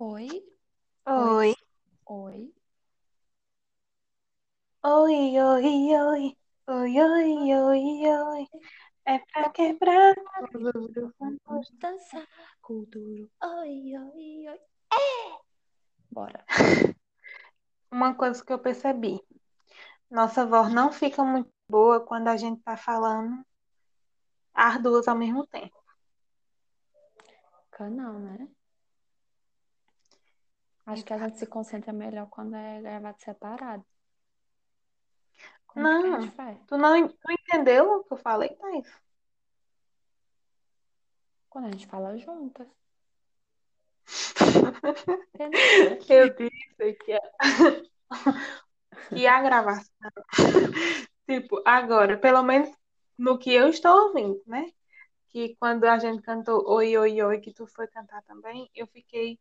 Oi? Oi. Oi? Oi, oi, oi. Oi, oi, oi, oi. É pra quebrar. Vamos dançar com o duro. Oi, oi, oi. É! Bora. Uma coisa que eu percebi. Nossa voz não fica muito boa quando a gente tá falando as duas ao mesmo tempo. Canal, né? Acho que a gente se concentra melhor quando é gravado separado. Como Não, tu não, tu entendeu o que eu falei, Thaís? Quando a gente fala juntas. Eu disse que a, que a gravação, tipo, agora, pelo menos no que eu estou ouvindo, né? Que quando a gente cantou Oi, Oi, Oi, que tu foi cantar também, eu fiquei,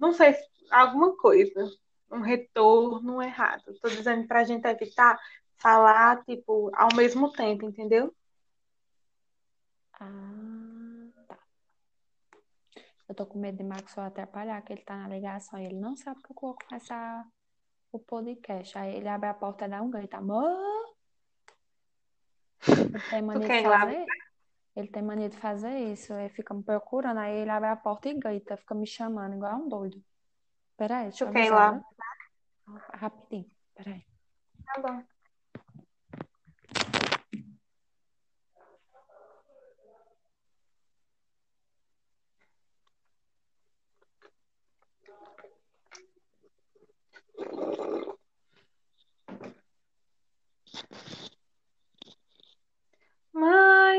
não sei, alguma coisa, um retorno errado. Tô dizendo pra gente evitar falar, tipo, ao mesmo tempo, entendeu? Ah, tá. Eu tô com medo de Marcos só atrapalhar, que ele tá na ligação e ele não sabe que eu vou começar o podcast. Aí ele abre a porta e dá um grito, amor! Tem mania de quer ir lá fazer? Ele tem mania de fazer isso. Ele fica me procurando, aí ele abre a porta e grita, fica me chamando igual um doido. Peraí, deixa eu avisar, lá? viu? Rapidinho, peraí. Tá bom.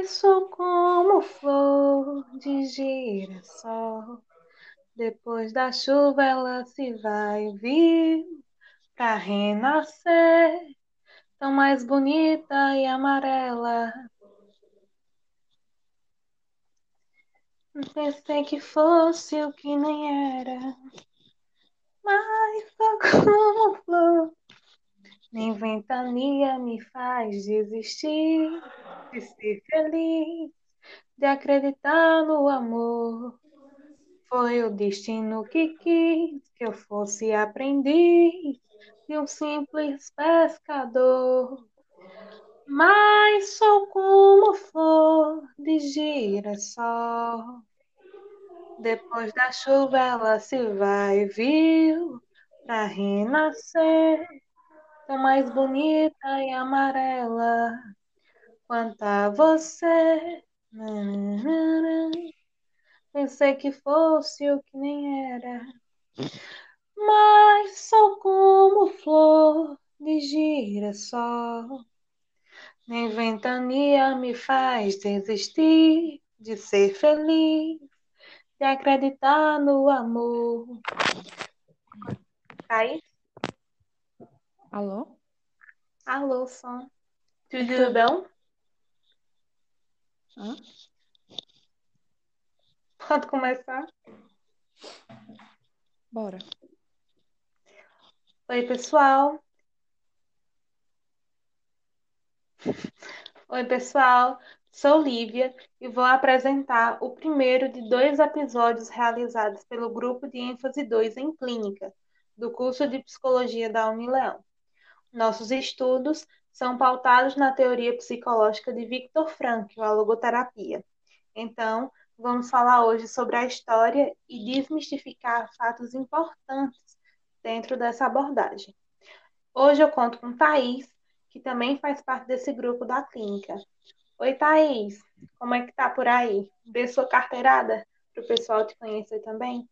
Sou como flor de girassol. Depois da chuva ela se vai vir pra renascer. Tão mais bonita e amarela. Pensei que fosse o que nem era. Mas sou como flor. Nem ventania me faz desistir de ser feliz, de acreditar no amor. Foi o destino que quis que eu fosse aprendiz de um simples pescador. Mas sou como flor de girassol. Depois da chuva ela se vai, viu? Pra renascer, tão mais bonita e amarela quanto a você. Pensei que fosse o que nem era, mas sou como flor de girassol. Nem ventania me faz desistir de ser feliz, de acreditar no amor. Aí, Alô? alô, som. Tudo bom? Hã? Pode começar? Bora. Oi, pessoal. Oi, pessoal. Sou Lívia e vou apresentar o primeiro de dois episódios realizados pelo Grupo de ênfase 2 em Clínica, do curso de Psicologia da Unileão. Nossos estudos são pautados na teoria psicológica de Viktor Frankl, a logoterapia. Então, vamos falar hoje sobre a história e desmistificar fatos importantes dentro dessa abordagem. Hoje eu conto com Thaís, que também faz parte desse grupo da clínica. Oi, Thaís, como é que tá por aí? Dê sua carteirada para o pessoal te conhecer também.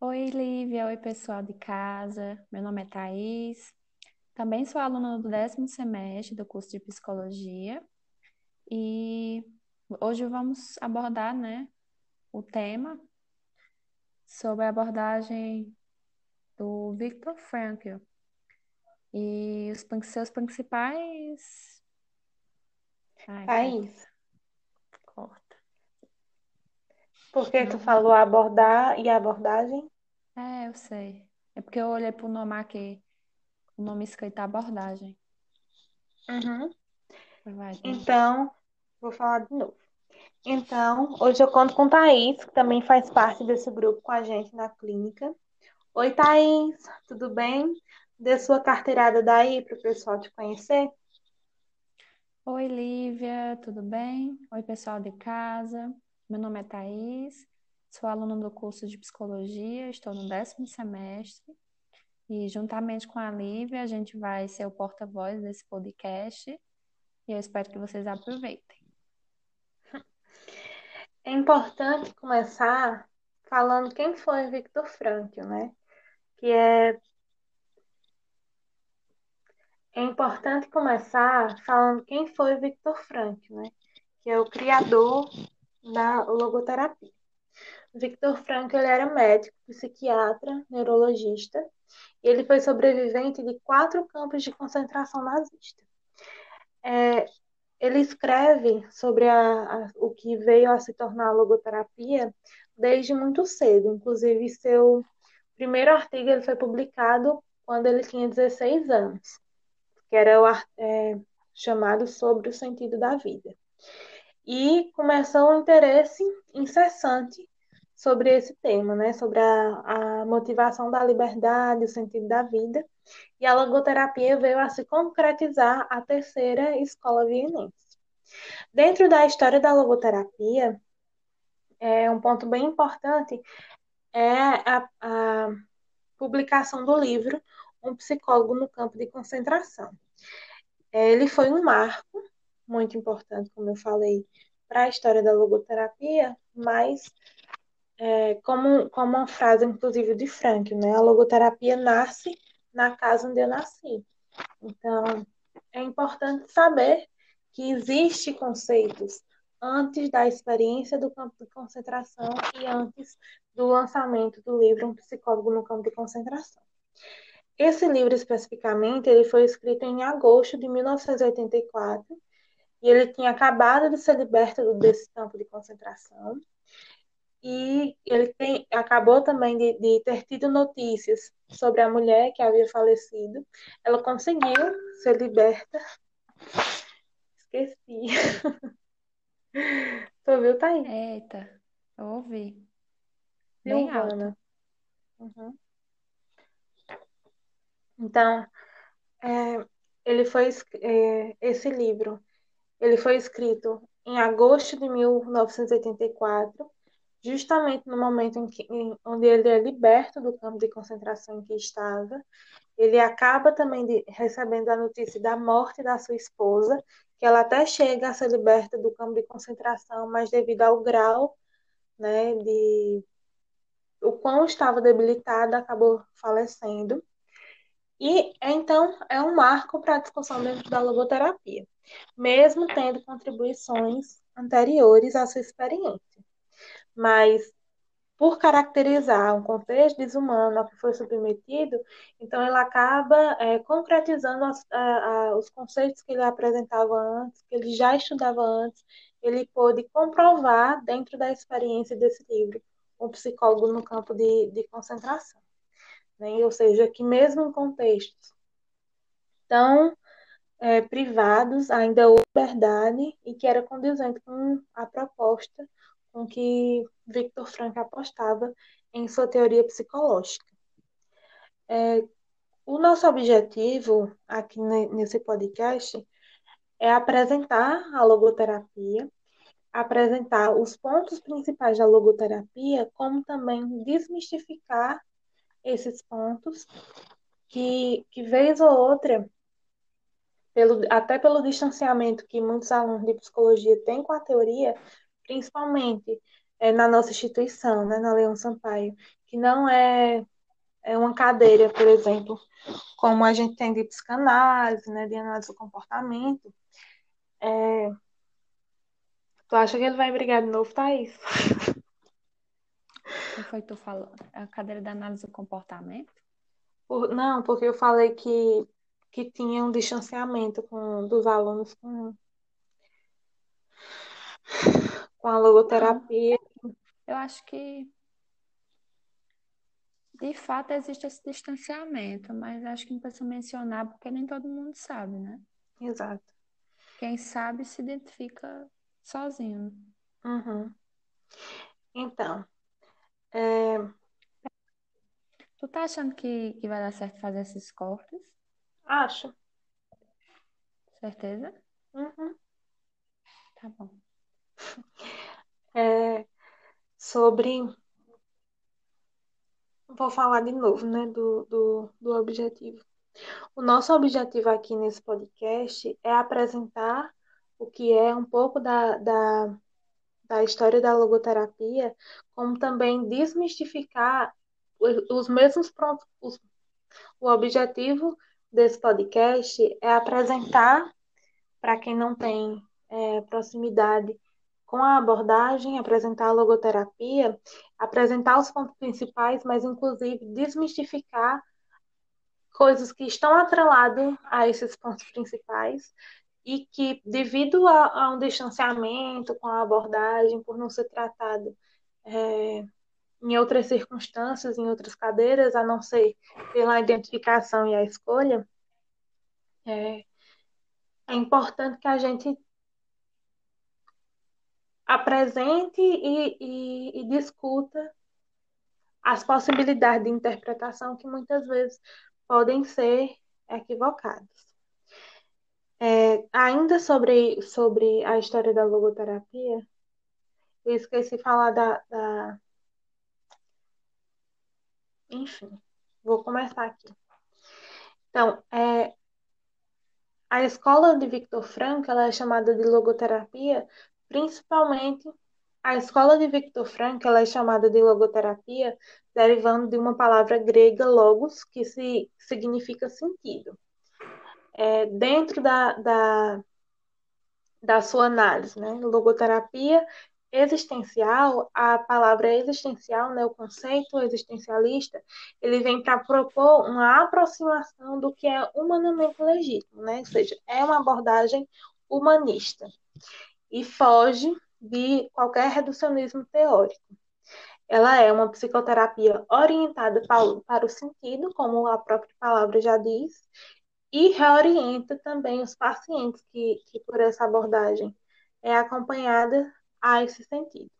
Oi, Lívia. Oi, pessoal de casa. Meu nome é Thaís. Também sou aluna do décimo semestre do curso de Psicologia. E hoje vamos abordar, né, o tema sobre a abordagem do Viktor Frankl e os seus principais. Ai, Thaís, corta. por que tu falou abordar e abordagem? É, eu sei. É porque eu olhei pro nome aqui, o nome escrito é abordagem. Uhum. Vai. Então, vou falar de novo. Então, hoje eu conto com Thaís, que também faz parte desse grupo com a gente na clínica. Oi, Thaís, tudo bem? Dê sua carteirada daí para o pessoal te conhecer. Oi, Lívia, tudo bem? Oi, pessoal de casa. Meu nome é Thaís, sou aluna do curso de Psicologia, estou no décimo semestre e, juntamente com a Lívia, a gente vai ser o porta-voz desse podcast e eu espero que vocês aproveitem. É importante começar falando quem foi Victor Frankl, né? Que é é importante começar falando quem foi Victor Frankl, né? Que é o criador da logoterapia. Victor Frankl ele era médico, psiquiatra, neurologista, ele foi sobrevivente de quatro campos de concentração nazista. É, ele escreve sobre a, a, o que veio a se tornar a logoterapia desde muito cedo. Inclusive, seu primeiro artigo ele foi publicado quando ele tinha 16 anos, que era o, é, chamado Sobre o Sentido da Vida. E começou um interesse incessante sobre esse tema, né? sobre a, a motivação da liberdade, o sentido da vida. E a logoterapia veio a se concretizar a terceira escola vienense. Dentro da história da logoterapia, é, um ponto bem importante é a, a publicação do livro Um Psicólogo no Campo de Concentração. Ele foi um marco muito importante, como eu falei, para a história da logoterapia, mas é, como, como uma frase, inclusive, de Frank, né? A logoterapia nasce na casa onde eu nasci. Então, é importante saber que existem conceitos antes da experiência do campo de concentração e antes do lançamento do livro Um Psicólogo no Campo de Concentração. Esse livro, especificamente, ele foi escrito em agosto de 1984 e ele tinha acabado de ser liberto desse campo de concentração e ele tem, acabou também de, de, ter tido notícias sobre a mulher que havia falecido. Ela conseguiu ser liberta. Esqueci. tu ouviu, Thaís? Eita, eu ouvi. Bem. Uhum. Então, é, ele foi é, esse livro, ele foi escrito em agosto de 1984 justamente no momento em que, em, onde ele é liberto do campo de concentração em que estava, ele acaba também de, recebendo a notícia da morte da sua esposa, que ela até chega a ser liberta do campo de concentração, mas devido ao grau, né, de o quão estava debilitada, acabou falecendo. E então é um marco para a discussão dentro da logoterapia, mesmo tendo contribuições anteriores à sua experiência mas por caracterizar um contexto desumano ao que foi submetido, então ele acaba é, concretizando as, a, a, os conceitos que ele apresentava antes, que ele já estudava antes, ele pôde comprovar dentro da experiência desse livro, um psicólogo no campo de, de concentração. Né? Ou seja, que mesmo em contextos tão é, privados, ainda houve verdade e que era condizente com a proposta com que Victor Frank apostava em sua teoria psicológica. É, o nosso objetivo aqui nesse podcast é apresentar a logoterapia, apresentar os pontos principais da logoterapia, como também desmistificar esses pontos que, que vez ou outra, pelo, até pelo distanciamento que muitos alunos de psicologia têm com a teoria, principalmente é, na nossa instituição, né, na Leão Sampaio, que não é, é uma cadeira, por exemplo, como a gente tem de psicanálise, né, de análise do comportamento. É... Tu acha que ele vai brigar de novo, Thaís? O que foi que tu falou? A cadeira de análise do comportamento? Por... Não, porque eu falei que, que tinha um distanciamento com, dos alunos com com a logoterapia. Não, eu acho que de fato existe esse distanciamento, mas acho que não precisa mencionar porque nem todo mundo sabe, né? Exato. Quem sabe se identifica sozinho. Uhum. Então, é, Tu tá achando que, que vai dar certo fazer esses cortes? acho. Certeza? Uhum. Tá bom. É, sobre. Vou falar de novo, né, do, do, do objetivo. O nosso objetivo aqui nesse podcast é apresentar o que é um pouco da, da, da história da logoterapia, como também desmistificar os, os mesmos prontos. Os, o objetivo desse podcast é apresentar, para quem não tem é, proximidade com a abordagem, apresentar a logoterapia, apresentar os pontos principais, mas inclusive desmistificar coisas que estão atreladas a esses pontos principais e que, devido a, a um distanciamento com a abordagem, por não ser tratado é, em outras circunstâncias, em outras cadeiras, a não ser pela identificação e a escolha, é, é importante que a gente apresente e, e, e discuta as possibilidades de interpretação que muitas vezes podem ser equivocadas. É, ainda sobre, sobre a história da logoterapia, eu esqueci de falar da, da. Enfim, vou começar aqui. Então, é, a escola de Victor Frankl ela é chamada de logoterapia, principalmente a escola de Victor Frankl ela é chamada de logoterapia, derivando de uma palavra grega logos, que se, significa sentido. É, dentro da, da, da sua análise, né? Logoterapia existencial, a palavra existencial, né, o conceito existencialista, ele vem para propor uma aproximação do que é humanamente legítimo, né? Ou seja, é uma abordagem humanista e foge de qualquer reducionismo teórico. Ela é uma psicoterapia orientada para o sentido, como a própria palavra já diz, e reorienta também os pacientes que, que por essa abordagem é acompanhada a esse sentido.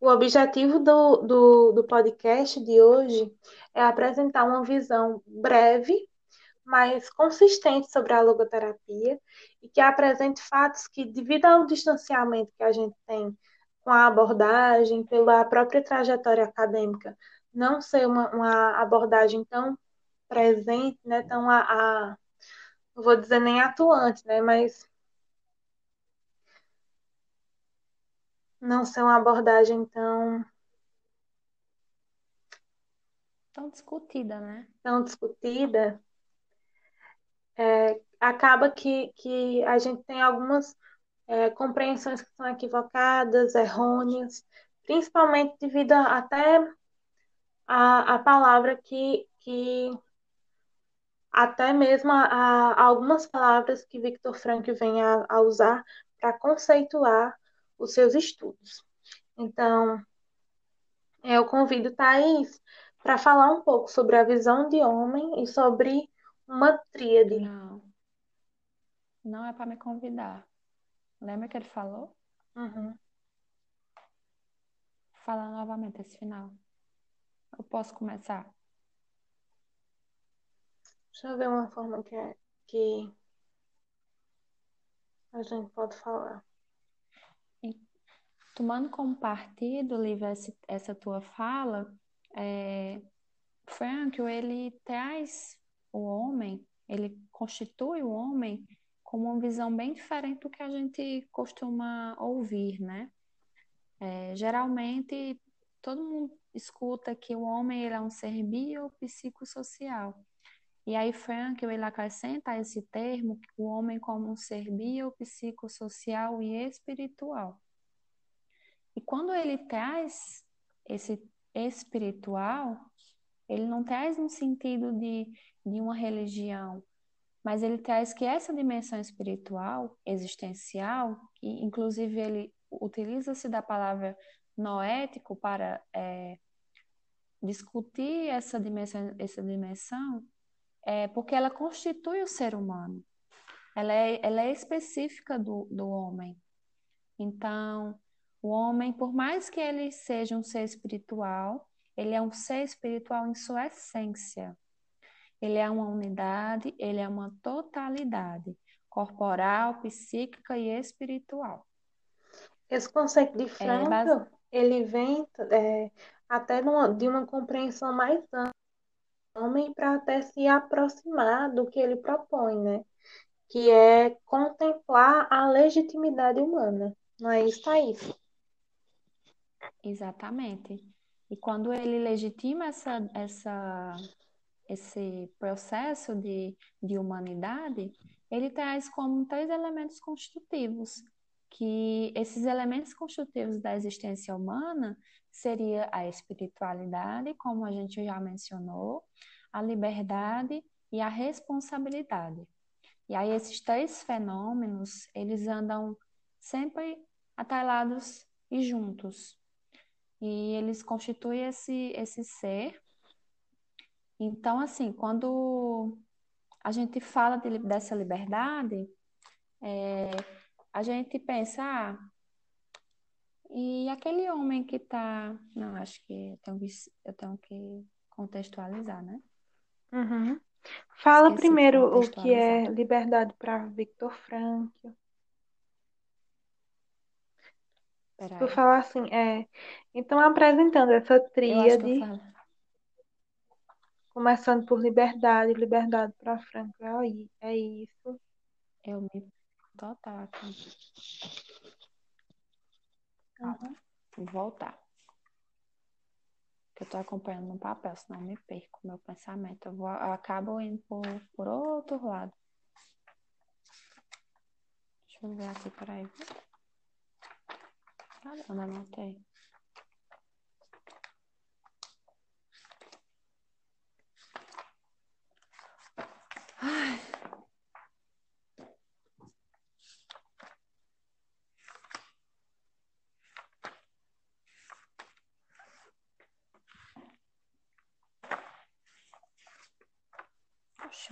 O objetivo do, do, do podcast de hoje é apresentar uma visão breve, mas consistente sobre a logoterapia e que apresente fatos que, devido ao distanciamento que a gente tem com a abordagem, pela própria trajetória acadêmica, não ser uma, uma abordagem tão presente, né, tão a, a, não vou dizer nem atuante, né, mas não ser uma abordagem tão tão discutida, né? Tão discutida, é, acaba que, que a gente tem algumas é, compreensões que são equivocadas, errôneas, principalmente devido a, até a, a palavra que, que até mesmo a, a algumas palavras que Victor Frankl vem a, a usar para conceituar os seus estudos. Então, eu convido Thais para falar um pouco sobre a visão de homem e sobre uma tríade. Não. Não é para me convidar. Lembra que ele falou? Uhum. Fala novamente esse final. Eu posso começar? Deixa eu ver uma forma que, é, que a gente pode falar. Tomando como partido, Lívia, essa tua fala, é, Frankl, ele traz o homem, ele constitui o homem como uma visão bem diferente do que a gente costuma ouvir, né? É, geralmente, todo mundo escuta que o homem ele é um ser biopsicossocial. E aí Frankl ele acrescenta esse termo, o homem como um ser biopsicossocial e espiritual. E quando ele traz esse espiritual, ele não traz um sentido de, de uma religião, mas ele traz que essa dimensão espiritual, existencial, e inclusive ele utiliza-se da palavra noético para é, discutir essa dimensão, essa dimensão é, porque ela constitui o ser humano. Ela é, ela é específica do, do homem. Então, O homem, por mais que ele seja um ser espiritual, ele é um ser espiritual em sua essência. Ele é uma unidade, ele é uma totalidade corporal, psíquica e espiritual. Esse conceito de Franco, é, base... ele vem é, até de uma, de uma compreensão mais ampla homem para até se aproximar do que ele propõe, né? Que é contemplar a legitimidade humana. Não é isso, Thaís? Exatamente. E quando ele legitima essa, essa, esse processo de, de humanidade, ele traz como três elementos constitutivos, que esses elementos constitutivos da existência humana seria a espiritualidade, como a gente já mencionou, a liberdade e a responsabilidade. E aí esses três fenômenos, eles andam sempre atrelados e juntos. E eles constituem esse, esse ser. Então, assim, quando a gente fala de, dessa liberdade, é, a gente pensa, ah, e aquele homem que está. Não, acho que eu tenho que, eu tenho que contextualizar, né? Uhum. Fala Esqueci primeiro o que é liberdade para Victor Frankl. Se tu falar assim, é. Então, apresentando essa tríade, começando por liberdade, liberdade para Frankl, é, é isso. Eu me total aqui. Uhum. Vou voltar. Eu tô acompanhando no papel, senão eu me perco meu pensamento. Eu, vou, eu acabo indo por, por outro lado. Deixa eu ver aqui, peraí. Caramba, anotei.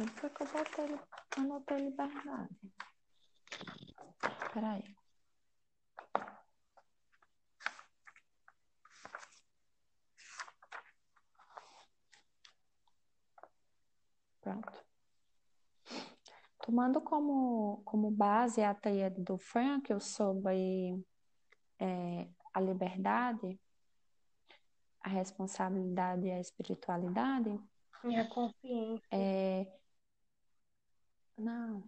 Onde foi que eu botei, anotei liberdade? Peraí. Pronto. Tomando como, como base a tríade do Frankl sobre é, a liberdade, a responsabilidade e a espiritualidade. E a consciência. É, não.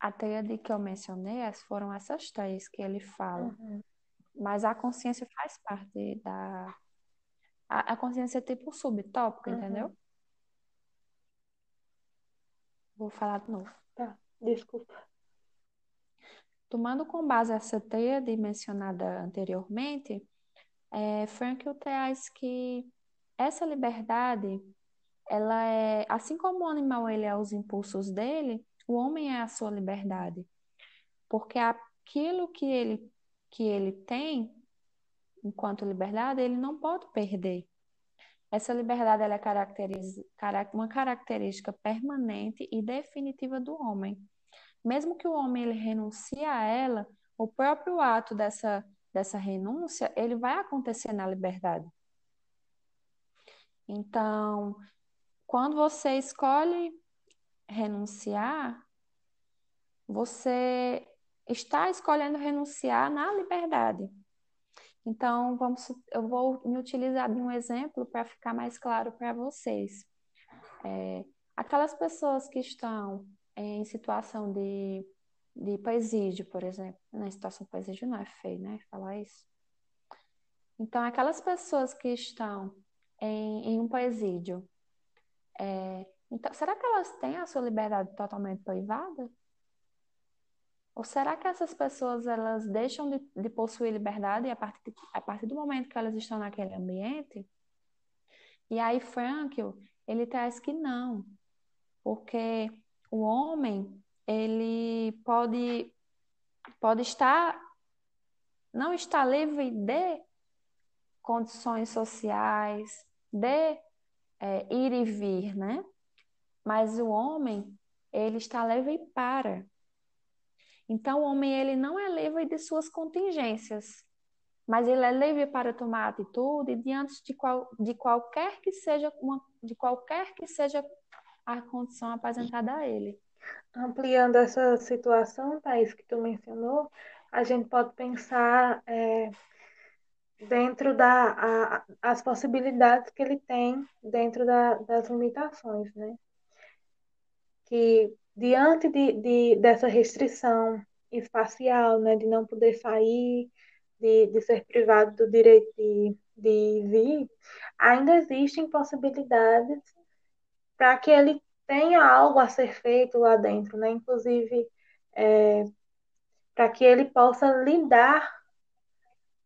A tríade que eu mencionei foram essas três que ele fala. Uhum. Mas a consciência faz parte da. A, a consciência é tipo subtópico, uhum. entendeu? Vou falar de novo. Tá, desculpa. Tomando com base essa tríade mencionada anteriormente, é, Frankl traz que essa liberdade ela é, assim como o animal ele é os impulsos dele, o homem é a sua liberdade. Porque aquilo que ele que ele tem enquanto liberdade, ele não pode perder. Essa liberdade é uma característica permanente e definitiva do homem. Mesmo que o homem ele renuncie a ela, o próprio ato dessa, dessa renúncia, ele vai acontecer na liberdade. Então, quando você escolhe renunciar, você está escolhendo renunciar na liberdade. Então, vamos, eu vou me utilizar de um exemplo para ficar mais claro para vocês. É, aquelas pessoas que estão em situação de, de presídio, por exemplo, na situação de presídio não é feio, né? Falar isso. Então, aquelas pessoas que estão em, em um presídio é, então, será que elas têm a sua liberdade totalmente privada? Ou será que essas pessoas elas deixam de, de possuir liberdade a partir, a partir do momento que elas estão naquele ambiente? E aí Frankl, ele traz que não, porque o homem, ele pode, pode estar, não está livre de condições sociais, de é, ir e vir, né? Mas o homem, ele está leve para. Então, o homem ele não é livre de suas contingências, mas ele é livre para tomar atitude diante de, qual, de qualquer que seja uma, de qualquer que seja a condição apresentada a ele. Ampliando essa situação, Thaís, que tu mencionou, a gente pode pensar é, dentro da a, as possibilidades que ele tem dentro da, das limitações, né? Que diante de, de, dessa restrição espacial, né, de não poder sair, de, de ser privado do direito de, de vir, ainda existem possibilidades para que ele tenha algo a ser feito lá dentro, né? Inclusive, é, para que ele possa lidar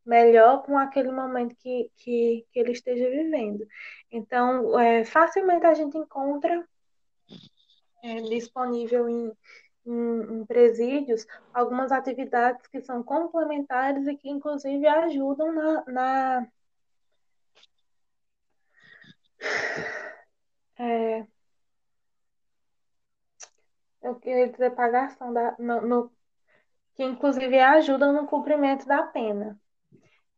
melhor com aquele momento que, que, que ele esteja vivendo. Então, é, facilmente a gente encontra é, disponível em, em, em, presídios algumas atividades que são complementares e que, inclusive, ajudam na. na é, eu queria dizer pagação da, no, no, que inclusive ajudam no cumprimento da pena.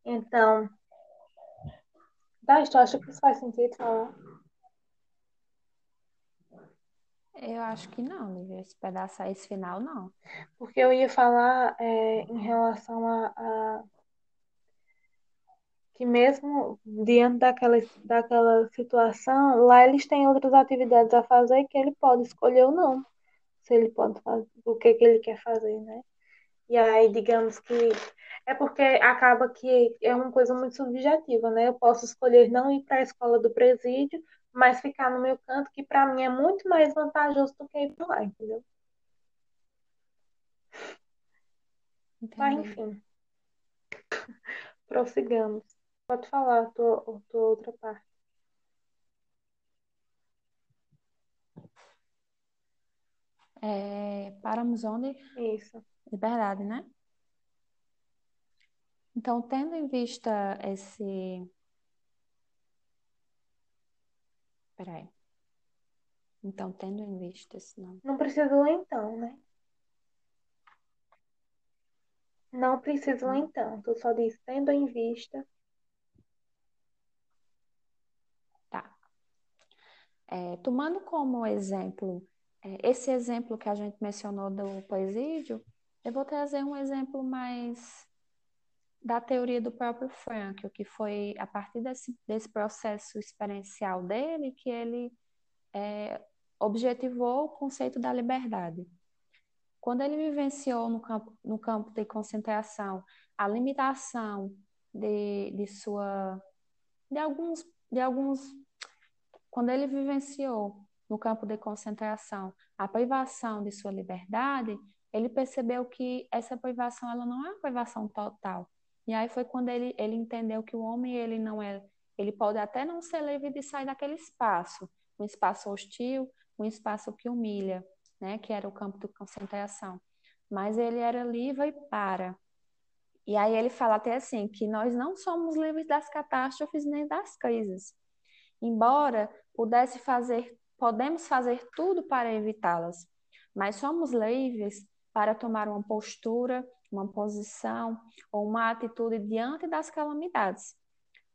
Então, tu acha que isso faz sentido falar? Eu acho que não, Lívia. Esse pedaço esse final, não. Porque eu ia falar é, em relação a, a, que mesmo diante daquela, daquela situação, lá eles têm outras atividades a fazer que ele pode escolher ou não. Se ele pode fazer, o que, que ele quer fazer, né? E aí, digamos que é porque acaba que é uma coisa muito subjetiva, né? Eu posso escolher não ir para a escola do presídio, mas ficar no meu canto, que para mim é muito mais vantajoso do que ir para lá, entendeu? Entendi. Mas enfim. Prossigamos. Pode falar a tua, a tua outra parte. É, paramos onde? Isso. Liberdade, né? Então, tendo em vista esse. Peraí. Então, tendo em vista esse não. Não precisou então, né? Não precisou então. Tu só diz tendo em vista. Tá. É, tomando como exemplo, é, esse exemplo que a gente mencionou do presídio, eu vou trazer um exemplo mais da teoria do próprio Frankl, que foi a partir desse, desse processo experiencial dele que ele é, objetivou o conceito da liberdade. Quando ele vivenciou no campo, no campo de concentração a limitação de, de sua de alguns de alguns quando ele vivenciou no campo de concentração a privação de sua liberdade, ele percebeu que essa privação ela não é uma privação total. E aí foi quando ele, ele entendeu que o homem ele não é, ele pode até não ser livre de sair daquele espaço, um espaço hostil, um espaço que humilha, né, que era o campo de concentração. Mas ele era livre para. E aí ele fala até assim que nós não somos livres das catástrofes nem das crises. Embora pudesse fazer, podemos fazer tudo para evitá-las, mas somos livres para tomar uma postura, uma posição ou uma atitude diante das calamidades.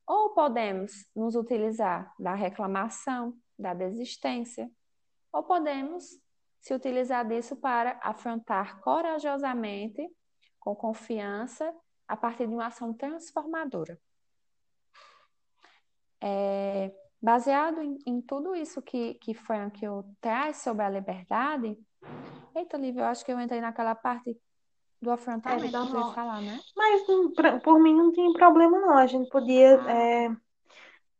Ou podemos nos utilizar da reclamação, da desistência, ou podemos se utilizar disso para afrontar corajosamente, com confiança, a partir de uma ação transformadora. É, baseado em, em, tudo isso que, que Frank traz sobre a liberdade, Eita, Lívia, eu acho que eu entrei naquela parte do afrontamento é, que tu ia falar, né? Mas por mim não tinha problema, não. A gente podia ah. é,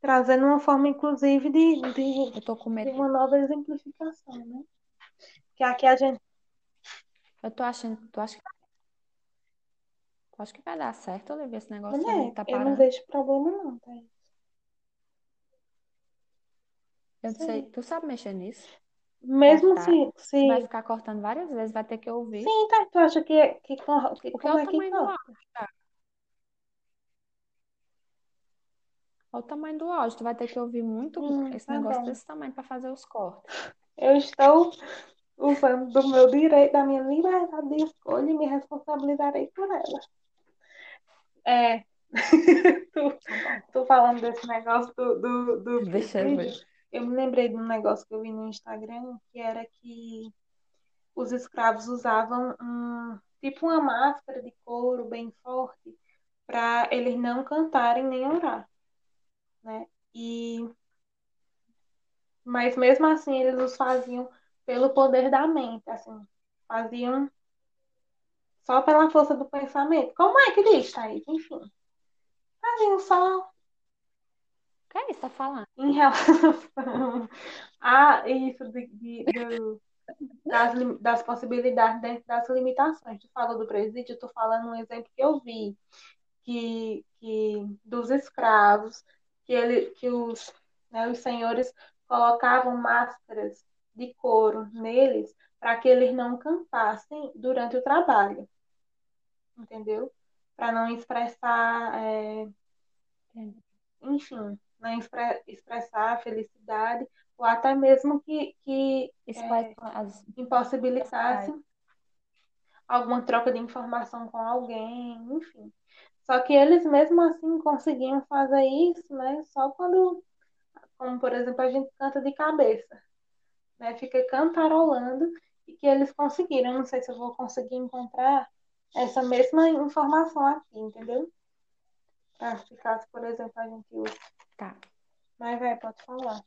trazer uma forma, inclusive, de, de, eu tô com medo. de uma nova exemplificação, né? Que aqui a gente. Eu tô achando. Tu acha que. Tu acha que vai dar certo, Olivia, esse negócio não é, tá parando? Eu não vejo problema, não, tá? Eu não sei. Tu sabe mexer nisso? Mesmo cortar. se, se. Vai ficar cortando várias vezes, vai ter que ouvir. Sim, tá. Tu acha que, que, que Porque como é o tamanho do áudio, tá? Olha o tamanho do áudio. Tu vai ter que ouvir muito hum, esse tá negócio bom. desse tamanho para fazer os cortes. Eu estou usando do meu direito, da minha liberdade de escolha e me responsabilizarei por ela. É. tu, Tá tô falando desse negócio do, do, do Deixa eu ver. Eu me lembrei de um negócio que eu vi no Instagram, que era que os escravos usavam um, tipo uma máscara de couro bem forte para eles não cantarem nem orar, né? E mas mesmo assim eles os faziam pelo poder da mente, assim, faziam só pela força do pensamento. Como é que diz, Thaís? Enfim, faziam só que é isso? Tá falando? em relação a isso de, de- do- das, das possibilidades dentro das limitações. Tu falou do presídio, eu tô falando um exemplo que eu vi, que, que dos escravos, que, ele, que os, né, os senhores colocavam máscaras de couro neles para que eles não cantassem durante o trabalho, entendeu? Para não expressar, é, enfim, expre- expressar a felicidade, ou até mesmo que, que é, as impossibilitasse alguma troca de informação com alguém, enfim. Só que eles mesmo assim conseguiam fazer isso, né? Só quando, como por exemplo, a gente canta de cabeça, né? Fica cantarolando e que eles conseguiram. Não sei se eu vou conseguir encontrar essa mesma informação aqui, entendeu? Se caso, por exemplo, a gente use. Tá. Mas vai, pode falar.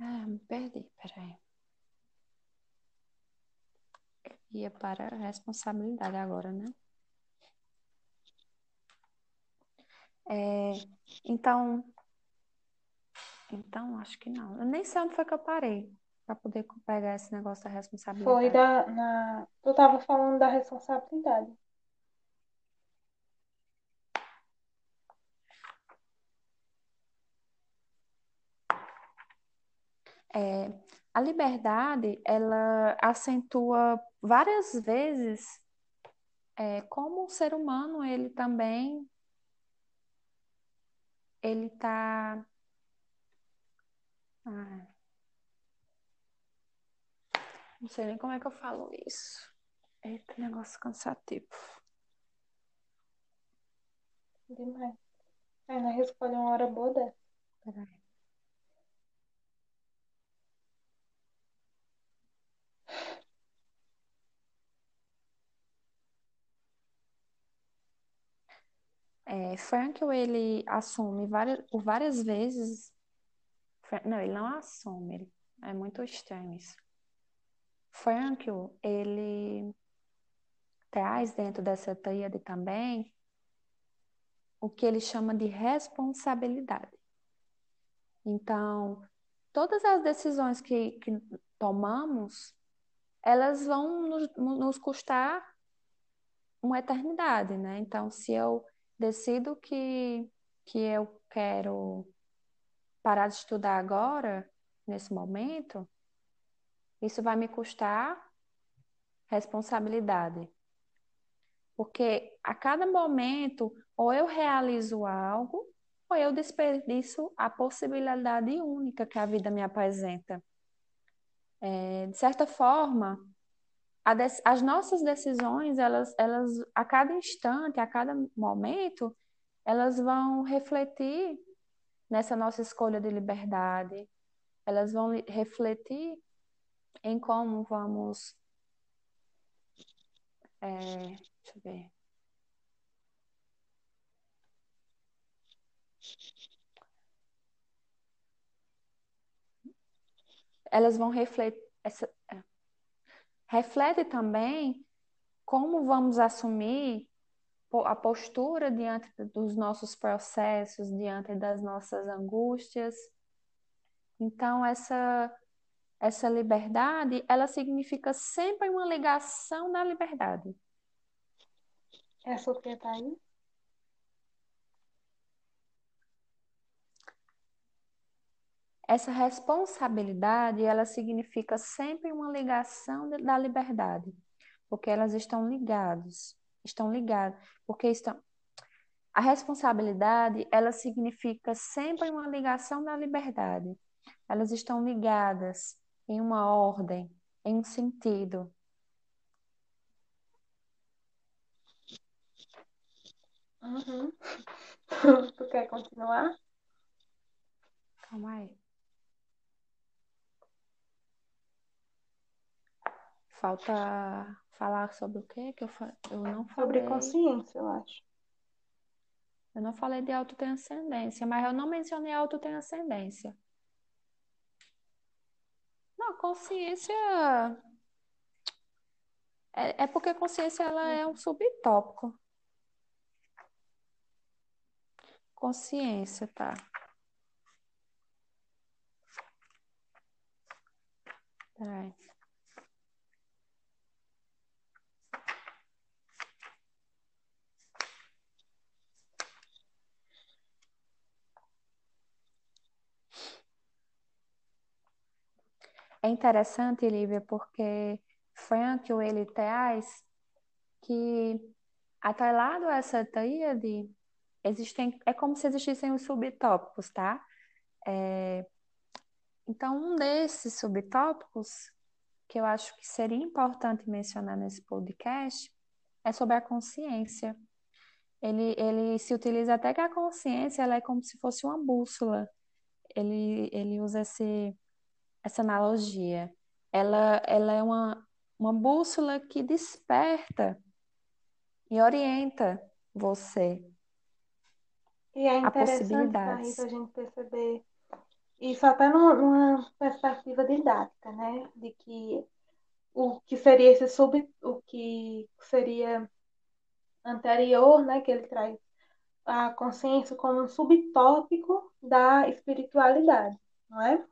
Ah, me perdi, peraí. Ia para a responsabilidade agora, né? É, então, então acho que não. Eu nem sei onde foi que eu parei para poder pegar esse negócio da responsabilidade. Foi da, na... Tu tava falando da responsabilidade. É, a liberdade, ela acentua várias vezes é, como o ser humano, ele também ele tá ah, não sei nem como é que eu falo isso. Eita, negócio cansativo. Demais. Nós escolhe uma hora boa dessa. Peraí. É, Frankl, ele assume várias, por várias vezes. Não, ele não assume, ele, é muito estranho isso. Frankl, ele traz dentro dessa tríade também o que ele chama de responsabilidade. Então, todas as decisões que, que tomamos, elas vão nos, nos custar uma eternidade, né? Então, se eu decido que, que eu quero parar de estudar agora, nesse momento, isso vai me custar responsabilidade. Porque a cada momento, ou eu realizo algo, ou eu desperdiço a possibilidade única que a vida me apresenta. É, de certa forma, as nossas decisões, elas, elas, a cada instante, a cada momento, elas vão refletir nessa nossa escolha de liberdade, elas vão refletir em como vamos. é, deixa eu ver. Elas vão refletir. Essa. Reflete também como vamos assumir a postura diante dos nossos processos, diante das nossas angústias. Então, essa, essa liberdade, ela significa sempre uma ligação da liberdade. Essa o que tá aí? Essa responsabilidade, ela significa sempre uma ligação da liberdade, porque elas estão ligados, estão ligadas, porque estão A responsabilidade, ela significa sempre uma ligação da liberdade. Elas estão ligadas em uma ordem, em um sentido. Uhum. tu quer continuar? Calma aí. Falta falar sobre o quê? Que eu, eu não falei. Sobre consciência, eu acho. Eu não falei de autotranscendência, mas eu não mencionei autotranscendência. Não, consciência. É, é porque consciência ela é um subtópico. Consciência, tá? Peraí. É interessante, Lívia, porque Frank, o ele que atrelado a essa tríade, existem, é como se existissem os subtópicos, tá? É, então, um desses subtópicos que eu acho que seria importante mencionar nesse podcast é sobre a consciência. Ele, ele se utiliza até que a consciência ela é como se fosse uma bússola. Ele, ele usa esse, essa analogia. Ela, ela é uma, uma bússola que desperta e orienta você e é a possibilidades. a gente perceber isso até numa perspectiva didática, né? De que o que seria esse sub, o que seria anterior, né? Que ele traz a consciência como um subtópico da espiritualidade, não é?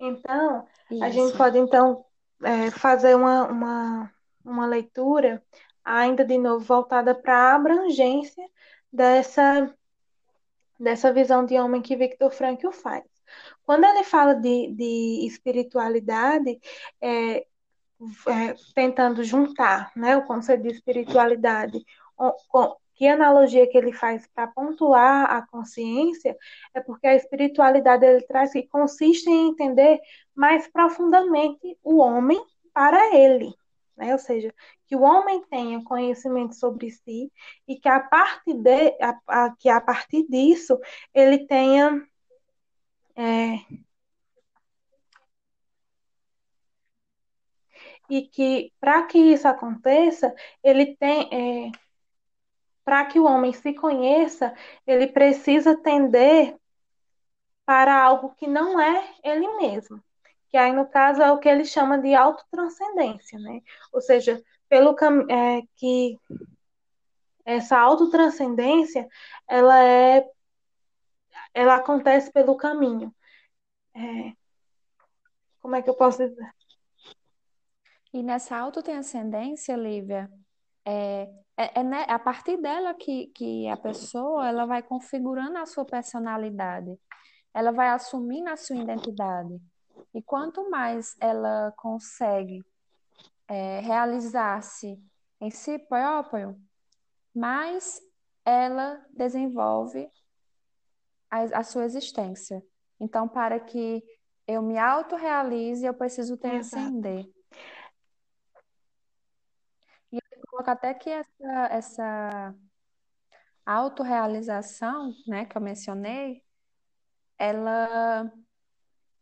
Então, Isso. a gente pode então é, fazer uma, uma, uma leitura ainda de novo voltada para a abrangência dessa, dessa visão de homem que Victor Frankl faz. Quando ele fala de, de espiritualidade, é, é, tentando juntar né, o conceito de espiritualidade com, que analogia que ele faz para pontuar a consciência é porque a espiritualidade ele traz que consiste em entender mais profundamente o homem para ele, né? Ou seja, que o homem tenha conhecimento sobre si e que a partir de, a, a, que a partir disso ele tenha é, e que para que isso aconteça ele tem é, para que o homem se conheça, ele precisa tender para algo que não é ele mesmo. Que aí, no caso, é o que ele chama de autotranscendência, né? Ou seja, pelo é, que essa autotranscendência, ela é ela acontece pelo caminho. É, como é que eu posso dizer? E nessa autotranscendência, Lívia, é, é, é né, a partir dela que, que a pessoa ela vai configurando a sua personalidade, ela vai assumindo a sua identidade. E quanto mais ela consegue é, realizar-se em si próprio, mais ela desenvolve a, a sua existência. Então, para que eu me autorrealize, eu preciso transcender. Exato. Colocar até que essa, essa autorrealização, né, que eu mencionei, ela,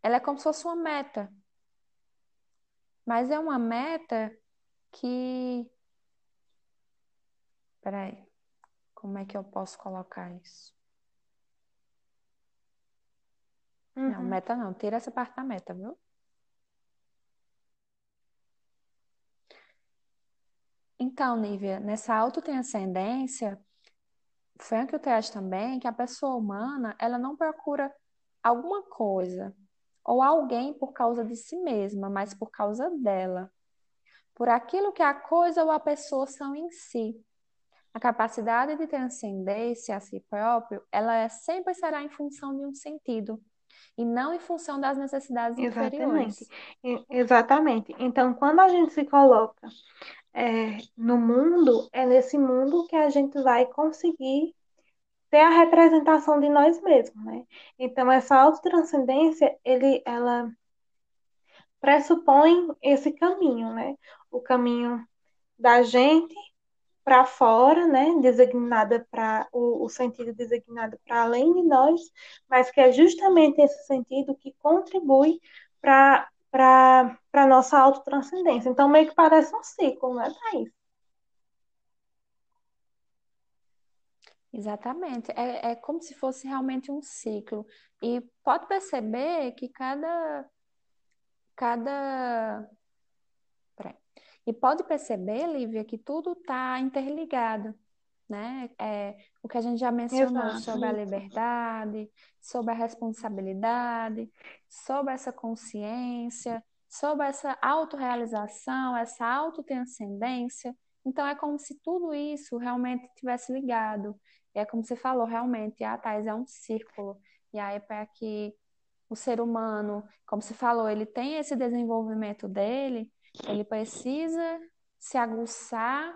ela é como se fosse uma meta. Mas é uma meta que. Peraí, como é que eu posso colocar isso? Uhum. Não, meta não, tira essa parte da meta, viu? Então, Nívia, nessa autotranscendência, Frank traz também que a pessoa humana, ela não procura alguma coisa ou alguém por causa de si mesma, mas por causa dela. Por aquilo que a coisa ou a pessoa são em si. A capacidade de transcendência a si próprio, ela é, sempre será em função de um sentido e não em função das necessidades Exatamente. inferiores. Exatamente. Então, quando a gente se coloca é, no mundo, é nesse mundo que a gente vai conseguir ter a representação de nós mesmos, né? Então, essa autotranscendência, ele, ela pressupõe esse caminho, né? O caminho da gente para fora, né? Designada para o, o sentido designado para além de nós, mas que é justamente esse sentido que contribui para para a nossa autotranscendência. Então, meio que parece um ciclo, né, Thaís? Exatamente. É, é como se fosse realmente um ciclo. E pode perceber que cada, cada... E pode perceber, Lívia, que tudo está interligado, né? É, o que a gente já mencionou Exato. sobre a liberdade, sobre a responsabilidade, sobre essa consciência, sobre essa autorrealização, essa autotranscendência. Então, é como se tudo isso realmente tivesse ligado. E é como você falou, realmente, a Thais é um círculo. E aí, para que o ser humano, como você falou, ele tem esse desenvolvimento dele, ele precisa se aguçar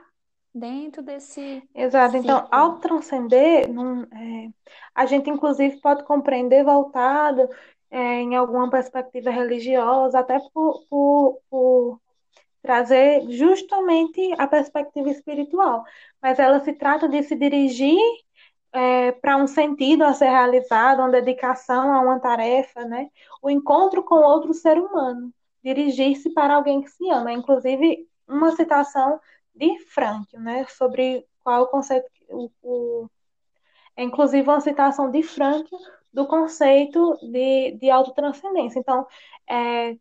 dentro desse Exato. Então, ciclo. ao transcender, não, é, a gente inclusive pode compreender voltado é, em alguma perspectiva religiosa, até por, por, por trazer justamente a perspectiva espiritual. Mas ela se trata de se dirigir é, para um sentido a ser realizado, uma dedicação a uma tarefa, né? O encontro com outro ser humano, dirigir-se para alguém que se ama. Inclusive, uma citação de Frank, né? Sobre qual o conceito, o, o, é inclusive uma citação de Frank do conceito de, de autotranscendência. Então, é,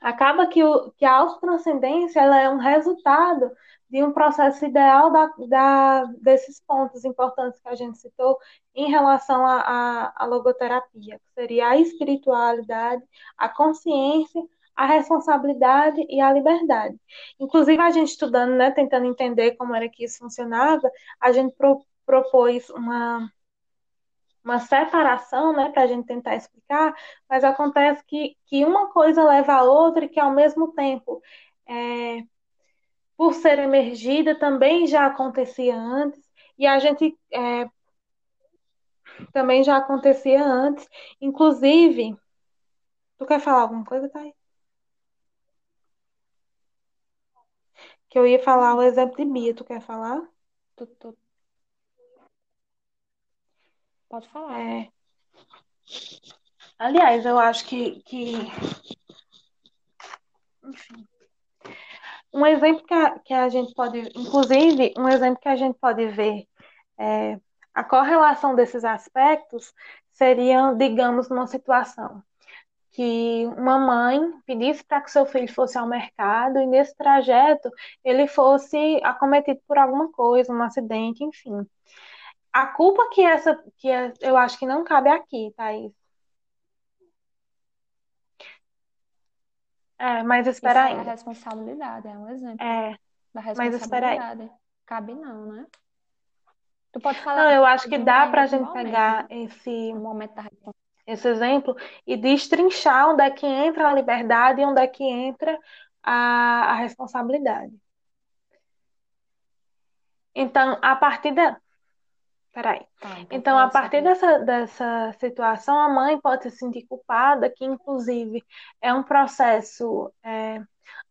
acaba que, o, que a autotranscendência ela é um resultado de um processo ideal da, da, desses pontos importantes que a gente citou em relação à logoterapia, que seria a espiritualidade, a consciência, a responsabilidade e a liberdade. Inclusive, a gente estudando, né, tentando entender como era que isso funcionava, a gente pro, propôs uma, uma separação, né, para a gente tentar explicar, mas acontece que, que uma coisa leva a outra e que, ao mesmo tempo, é, por ser emergida, também já acontecia antes, e a gente é, também já acontecia antes. Inclusive, tu quer falar alguma coisa, Thay? Que eu ia falar o exemplo de Bia, tu quer falar? Tu, tu... Pode falar. É... Aliás, eu acho que, que... Enfim. Um exemplo que a, que a gente pode, inclusive, um exemplo que a gente pode ver é, a correlação desses aspectos seria, digamos, numa situação que uma mãe pedisse para que seu filho fosse ao mercado e nesse trajeto ele fosse acometido por alguma coisa, um acidente, enfim. A culpa que essa, que é, eu acho que não cabe aqui, Thaís. É, mas espera Isso aí. é a responsabilidade, é um exemplo É, da mas espera aí. responsabilidade. Cabe não, né? Tu pode falar Não, eu acho que dá em para a outro gente pegar esse, O momento da responsabilidade. Esse exemplo e destrinchar onde é que entra a liberdade e onde é que entra a, a responsabilidade. Então, a partir da. Peraí. Tá, então Então, a partir dessa, dessa situação, a mãe pode se sentir culpada, que inclusive é um processo é,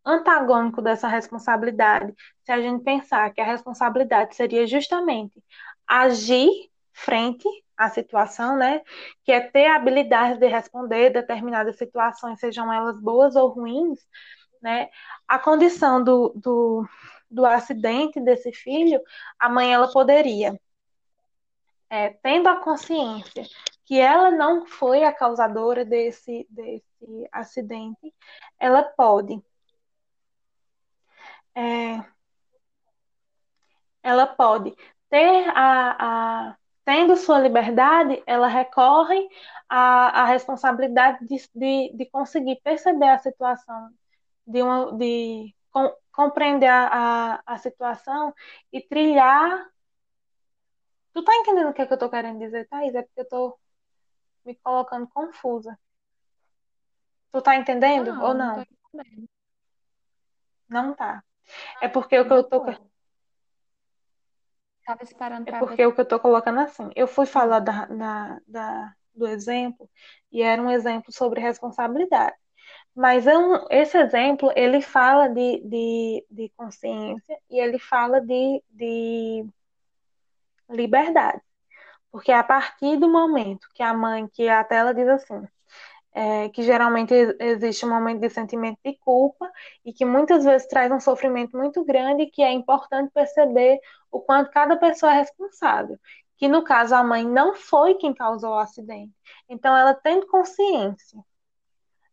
antagônico dessa responsabilidade. Se a gente pensar que a responsabilidade seria justamente agir frente à situação, né? Que é ter a habilidade de responder determinadas situações, sejam elas boas ou ruins, né? A condição do, do, do acidente desse filho, a mãe ela poderia é, tendo a consciência que ela não foi a causadora desse, desse acidente, ela pode. É, ela pode ter a, a, tendo sua liberdade, ela recorre à, à responsabilidade de, de, de conseguir perceber a situação, de, uma, de com, compreender a, a, a situação e trilhar Tu tá entendendo o que é que eu tô querendo dizer, Thaís? É porque eu tô me colocando confusa. Tu tá entendendo ou Não, não não? entendendo. Não tá. É porque o que eu tô. Tava esperando É para porque ver. o que eu tô colocando assim. Eu fui falar da, da, da- do exemplo e era um exemplo sobre responsabilidade. Mas é um- esse exemplo, ele fala de, de, de consciência e ele fala de, de liberdade. Porque a partir do momento que a mãe, que até ela diz assim, é, que geralmente existe um momento de sentimento de culpa e que muitas vezes traz um sofrimento muito grande, que é importante perceber o quanto cada pessoa é responsável. Que no caso a mãe não foi quem causou o acidente. Então ela tendo consciência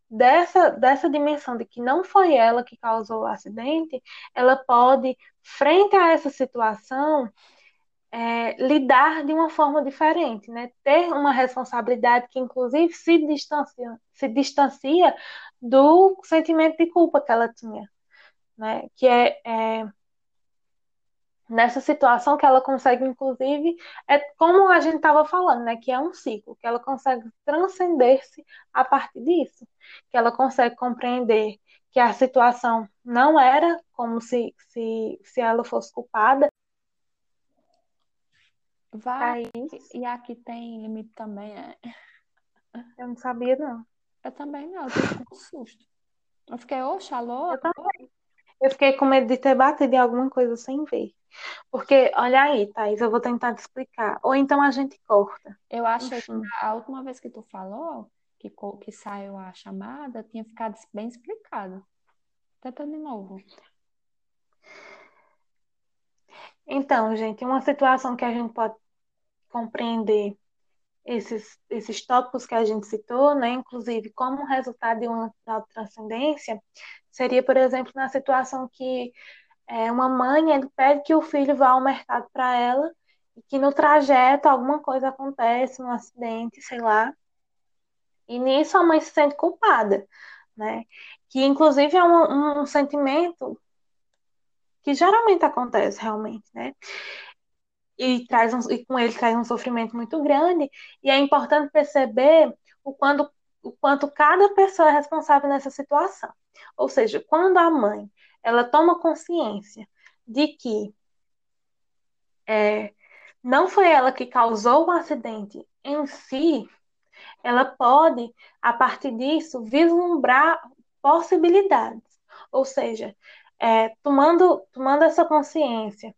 dessa, dessa dimensão de que não foi ela que causou o acidente, ela pode, frente a essa situação, é, lidar de uma forma diferente, né? Ter uma responsabilidade que, inclusive, se distancia, se distancia do sentimento de culpa que ela tinha, né? Que é, é nessa situação que ela consegue, inclusive, é como a gente estava falando, né? Que é um ciclo, que ela consegue transcender-se a partir disso, que ela consegue compreender que a situação não era como se, se, se ela fosse culpada. Vai, e aqui tem limite também, é. Eu não sabia, não. Eu também não, eu fiquei com susto. Eu fiquei, oxe, alô? Eu também. Eu fiquei com medo de ter batido em alguma coisa sem ver. Porque, olha aí, Thaís, eu vou tentar te explicar. Ou então a gente corta. Eu achei Enfim. que a última vez que tu falou, que, que saiu a chamada, tinha ficado bem explicado. Tenta de novo. Então, gente, uma situação que a gente pode compreender esses, esses tópicos que a gente citou, né, inclusive como resultado de uma transcendência, seria, por exemplo, na situação que é, uma mãe ele pede que o filho vá ao mercado para ela e que no trajeto alguma coisa acontece, um acidente, sei lá, e nisso a mãe se sente culpada, né? Que inclusive é um, um sentimento que geralmente acontece realmente, né? E, traz um, e com ele traz um sofrimento muito grande, e é importante perceber o, quando, o quanto cada pessoa é responsável nessa situação. Ou seja, quando a mãe ela toma consciência de que é, não foi ela que causou o acidente em si, ela pode, a partir disso, vislumbrar possibilidades. Ou seja, é, tomando, tomando essa consciência,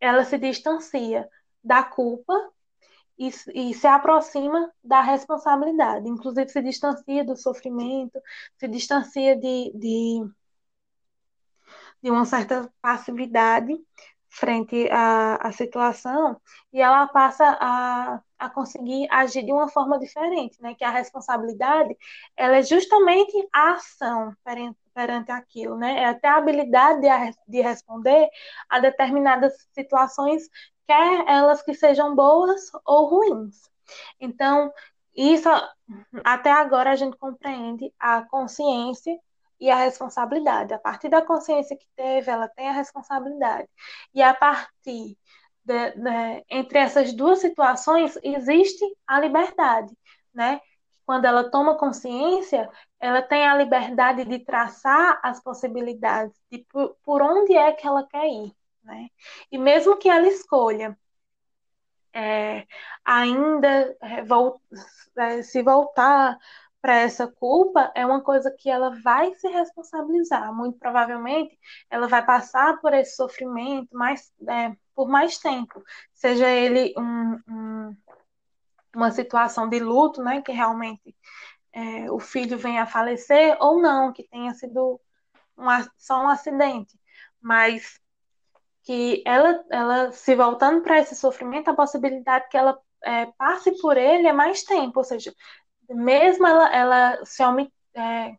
ela se distancia da culpa e, e, se aproxima da responsabilidade. Inclusive, se distancia do sofrimento, se distancia de, de, de uma certa passividade frente à, à situação e ela passa a, a conseguir agir de uma forma diferente, né? Que a responsabilidade ela é justamente a ação perante, aquilo, né? É até a habilidade de, de responder a determinadas situações, quer elas que sejam boas ou ruins. Então, isso até agora a gente compreende a consciência e a responsabilidade. A partir da consciência que teve, ela tem a responsabilidade. E a partir de, de, entre essas duas situações existe a liberdade, né? Quando ela toma consciência, ela tem a liberdade de traçar as possibilidades de por, por onde é que ela quer ir, né? E mesmo que ela escolha é, ainda é, vol é, se voltar para essa culpa é uma coisa que ela vai se responsabilizar. Muito provavelmente ela vai passar por esse sofrimento mais, é, por mais tempo, seja ele um, um, uma situação de luto, né, que realmente é, o filho venha a falecer, ou não, que tenha sido um, só um acidente, mas que ela, ela se voltando para esse sofrimento, a possibilidade que ela é, passe por ele é mais tempo, ou seja, mesmo ela, ela se, omit, é,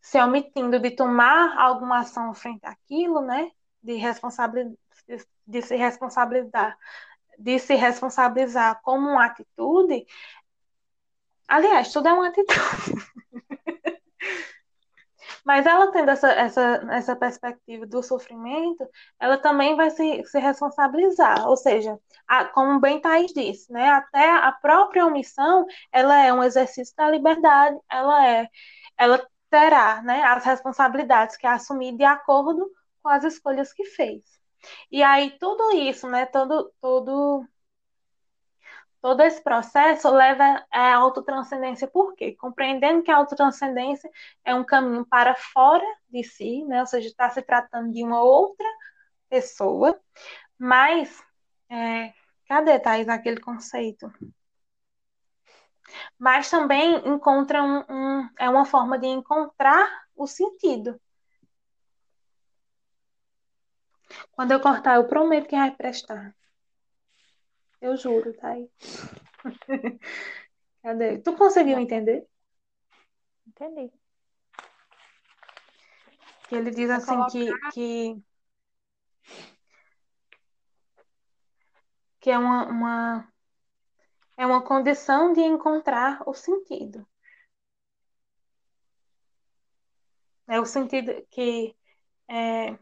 se omitindo de tomar alguma ação frente àquilo, né, de, responsabilidade, de, de se responsabilizar, de se responsabilizar como uma atitude, aliás, tudo é uma atitude. Mas ela tendo essa, essa, essa perspectiva do sofrimento, ela também vai se, se responsabilizar. Ou seja, a, como bem Thais disse, né, até a própria omissão, ela é um exercício da liberdade, ela é, ela terá né, as responsabilidades que assumir de acordo com as escolhas que fez. E aí tudo isso, né, todo, todo, todo esse processo leva à autotranscendência. Por quê? Compreendendo que a autotranscendência é um caminho para fora de si, né, ou seja, está se tratando de uma outra pessoa, mas é, cadê, Thais, aquele conceito? Mas também encontra um, um, é uma forma de encontrar o sentido. Quando eu cortar, eu prometo que vai prestar. Eu juro, tá aí. Cadê? Tu conseguiu entender? Entendi. Que ele diz Vou assim colocar- que, que que é uma, uma é uma condição de encontrar o sentido. É o sentido que é,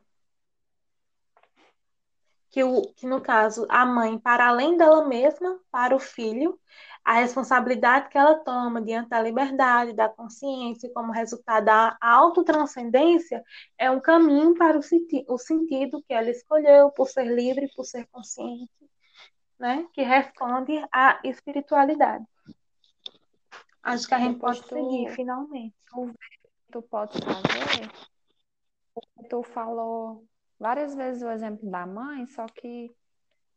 que, o, que, no caso, a mãe, para além dela mesma, para o filho, a responsabilidade que ela toma diante da liberdade, da consciência, como resultado da autotranscendência, é um caminho para o, senti o sentido que ela escolheu por ser livre, por ser consciente, né? que responde à espiritualidade. Acho que a gente pode seguir, finalmente. tu pode fazer, tu falou várias vezes o exemplo da mãe, só que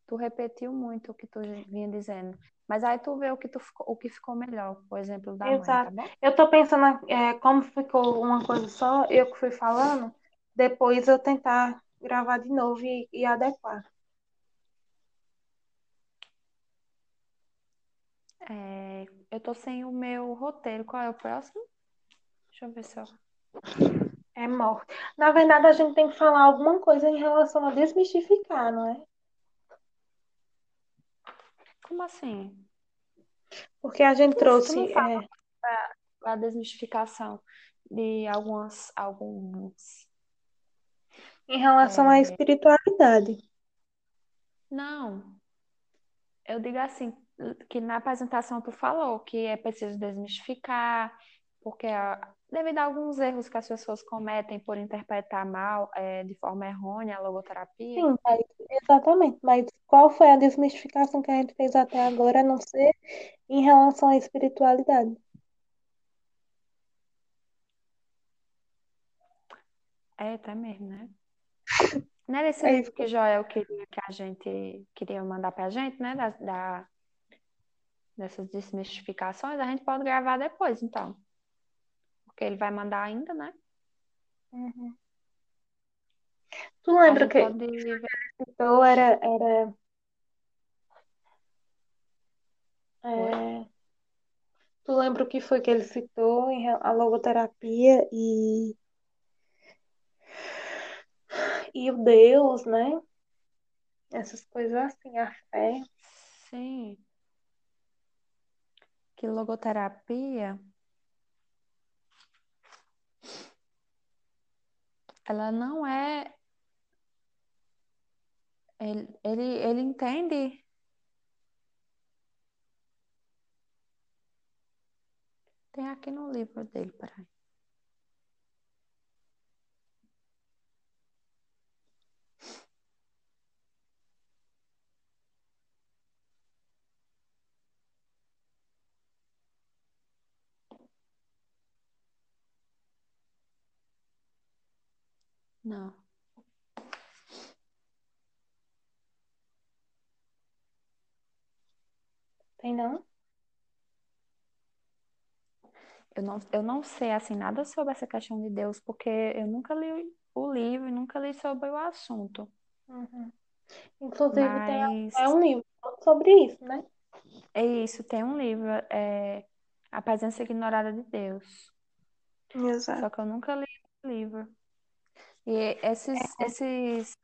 tu repetiu muito o que tu vinha dizendo. Mas aí tu vê o que, tu, ficou- o que ficou melhor, o exemplo da mãe, tá Exato. Eu tô pensando, é, como ficou uma coisa só, eu que fui falando, depois eu tentar gravar de novo e, e adequar. É, eu tô sem o meu roteiro. Qual é o próximo? Deixa eu ver se eu. É morte. Na verdade, a gente tem que falar alguma coisa em relação a desmistificar, não é? Como assim? Porque a gente Tu trouxe. é, a desmistificação de algumas, alguns. em relação à É. espiritualidade. Não. Eu digo assim, que na apresentação tu falou que é preciso desmistificar, porque a- devido a alguns erros que as pessoas cometem por interpretar mal, é, de forma errônea a logoterapia. Sim, mas, exatamente. Mas qual foi a desmistificação que a gente fez até agora, a não ser em relação à espiritualidade? É, tá mesmo, né? Não era esse É livro que Joel queria que a gente queria mandar pra gente, né? Da, da- dessas desmistificações, a gente pode gravar depois, então. Porque ele vai mandar ainda, né? Uhum. Tu lembra que pode citou era, era é, tu lembra o que foi que ele citou em a logoterapia e e o Deus, né? Essas coisas assim, a fé. Sim. Que logoterapia, ela não é. Ele, ele, ele entende. Tem aqui no livro dele, peraí. Não. Tem não? Eu não, eu não sei assim nada sobre essa questão de Deus, porque eu nunca li o livro e nunca li sobre o assunto. Uhum. Inclusive tem Mas é um livro sobre isso, né? é isso, tem um livro, é A Presença Ignorada de Deus. Exato. Só que eu nunca li o livro. E esses, esses.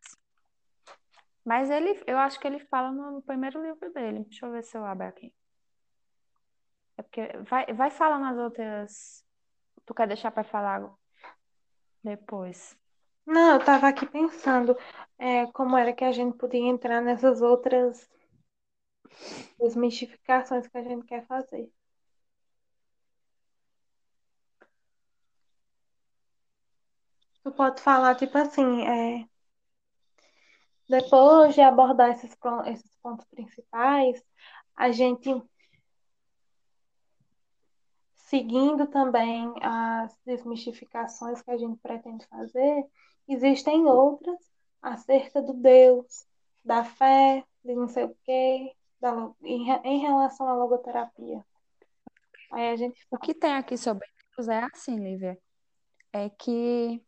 Mas ele, eu acho que ele fala no primeiro livro dele. Deixa eu ver se eu abro aqui. É porque vai, vai falar nas outras. Tu quer deixar para falar depois? Não, eu tava aqui pensando é, como era que a gente podia entrar nessas outras desmistificações que a gente quer fazer. Tu pode falar, tipo assim, é, depois de abordar esses, esses pontos principais, a gente seguindo também as desmistificações que a gente pretende fazer, existem outras acerca do Deus, da fé, de não sei o quê, da, em, em relação à logoterapia. Aí a gente O que tem aqui sobre Deus é assim, Lívia, é que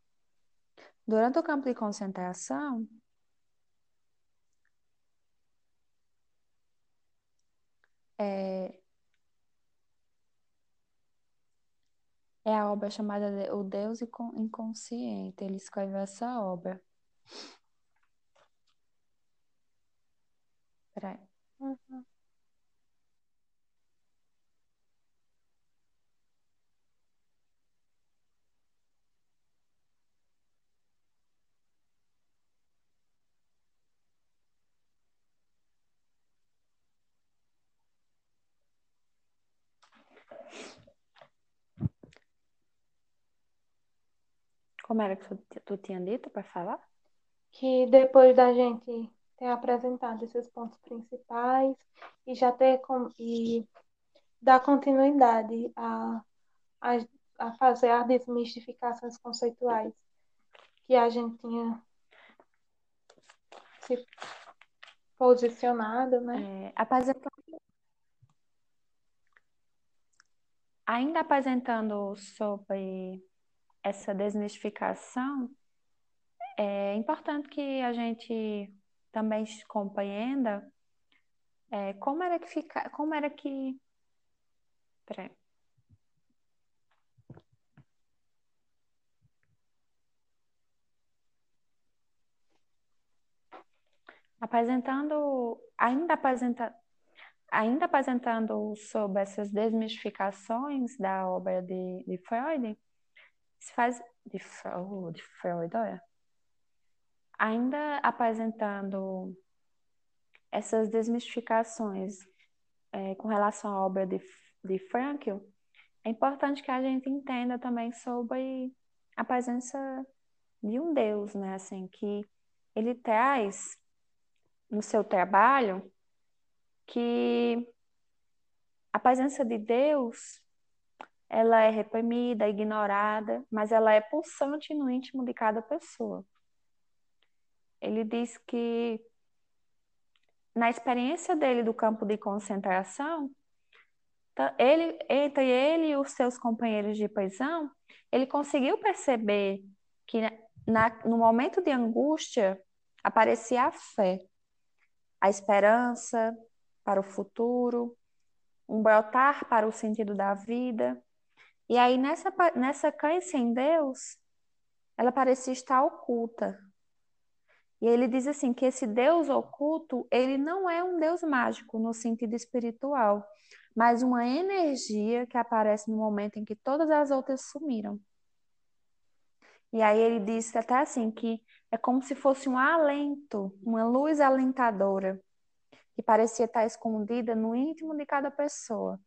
durante o campo de concentração, é, é a obra chamada de O Deus Incon- Inconsciente. Ele escreveu essa obra. Peraí. Uhum. Como era que tu, tinha dito para falar? que depois da gente ter apresentado esses pontos principais e já ter com, e dar continuidade a, a, a fazer as desmistificações conceituais que a gente tinha se posicionado, né? É, apresentando, ainda apresentando sobre essa desmistificação, é importante que a gente também compreenda é, como era que fica, como era que, peraí. Apresentando, ainda apresenta, ainda apresentando sobre essas desmistificações da obra de, de Freud, se faz de, Fre- de Freud, olha. Ainda apresentando essas desmistificações é, com relação à obra de, de Frankl, é importante que a gente entenda também sobre a presença de um Deus, né? Assim, que ele traz no seu trabalho que a presença de Deus ela é reprimida, ignorada, mas ela é pulsante no íntimo de cada pessoa. Ele diz que na experiência dele do campo de concentração, ele, entre ele e os seus companheiros de prisão, ele conseguiu perceber que na, no momento de angústia aparecia a fé, a esperança para o futuro, um brotar para o sentido da vida. E aí, nessa, nessa crença em Deus, ela parecia estar oculta. E ele diz assim que esse Deus oculto, ele não é um Deus mágico no sentido espiritual, mas uma energia que aparece no momento em que todas as outras sumiram. E aí ele disse até assim que é como se fosse um alento, uma luz alentadora, que parecia estar escondida no íntimo de cada pessoa.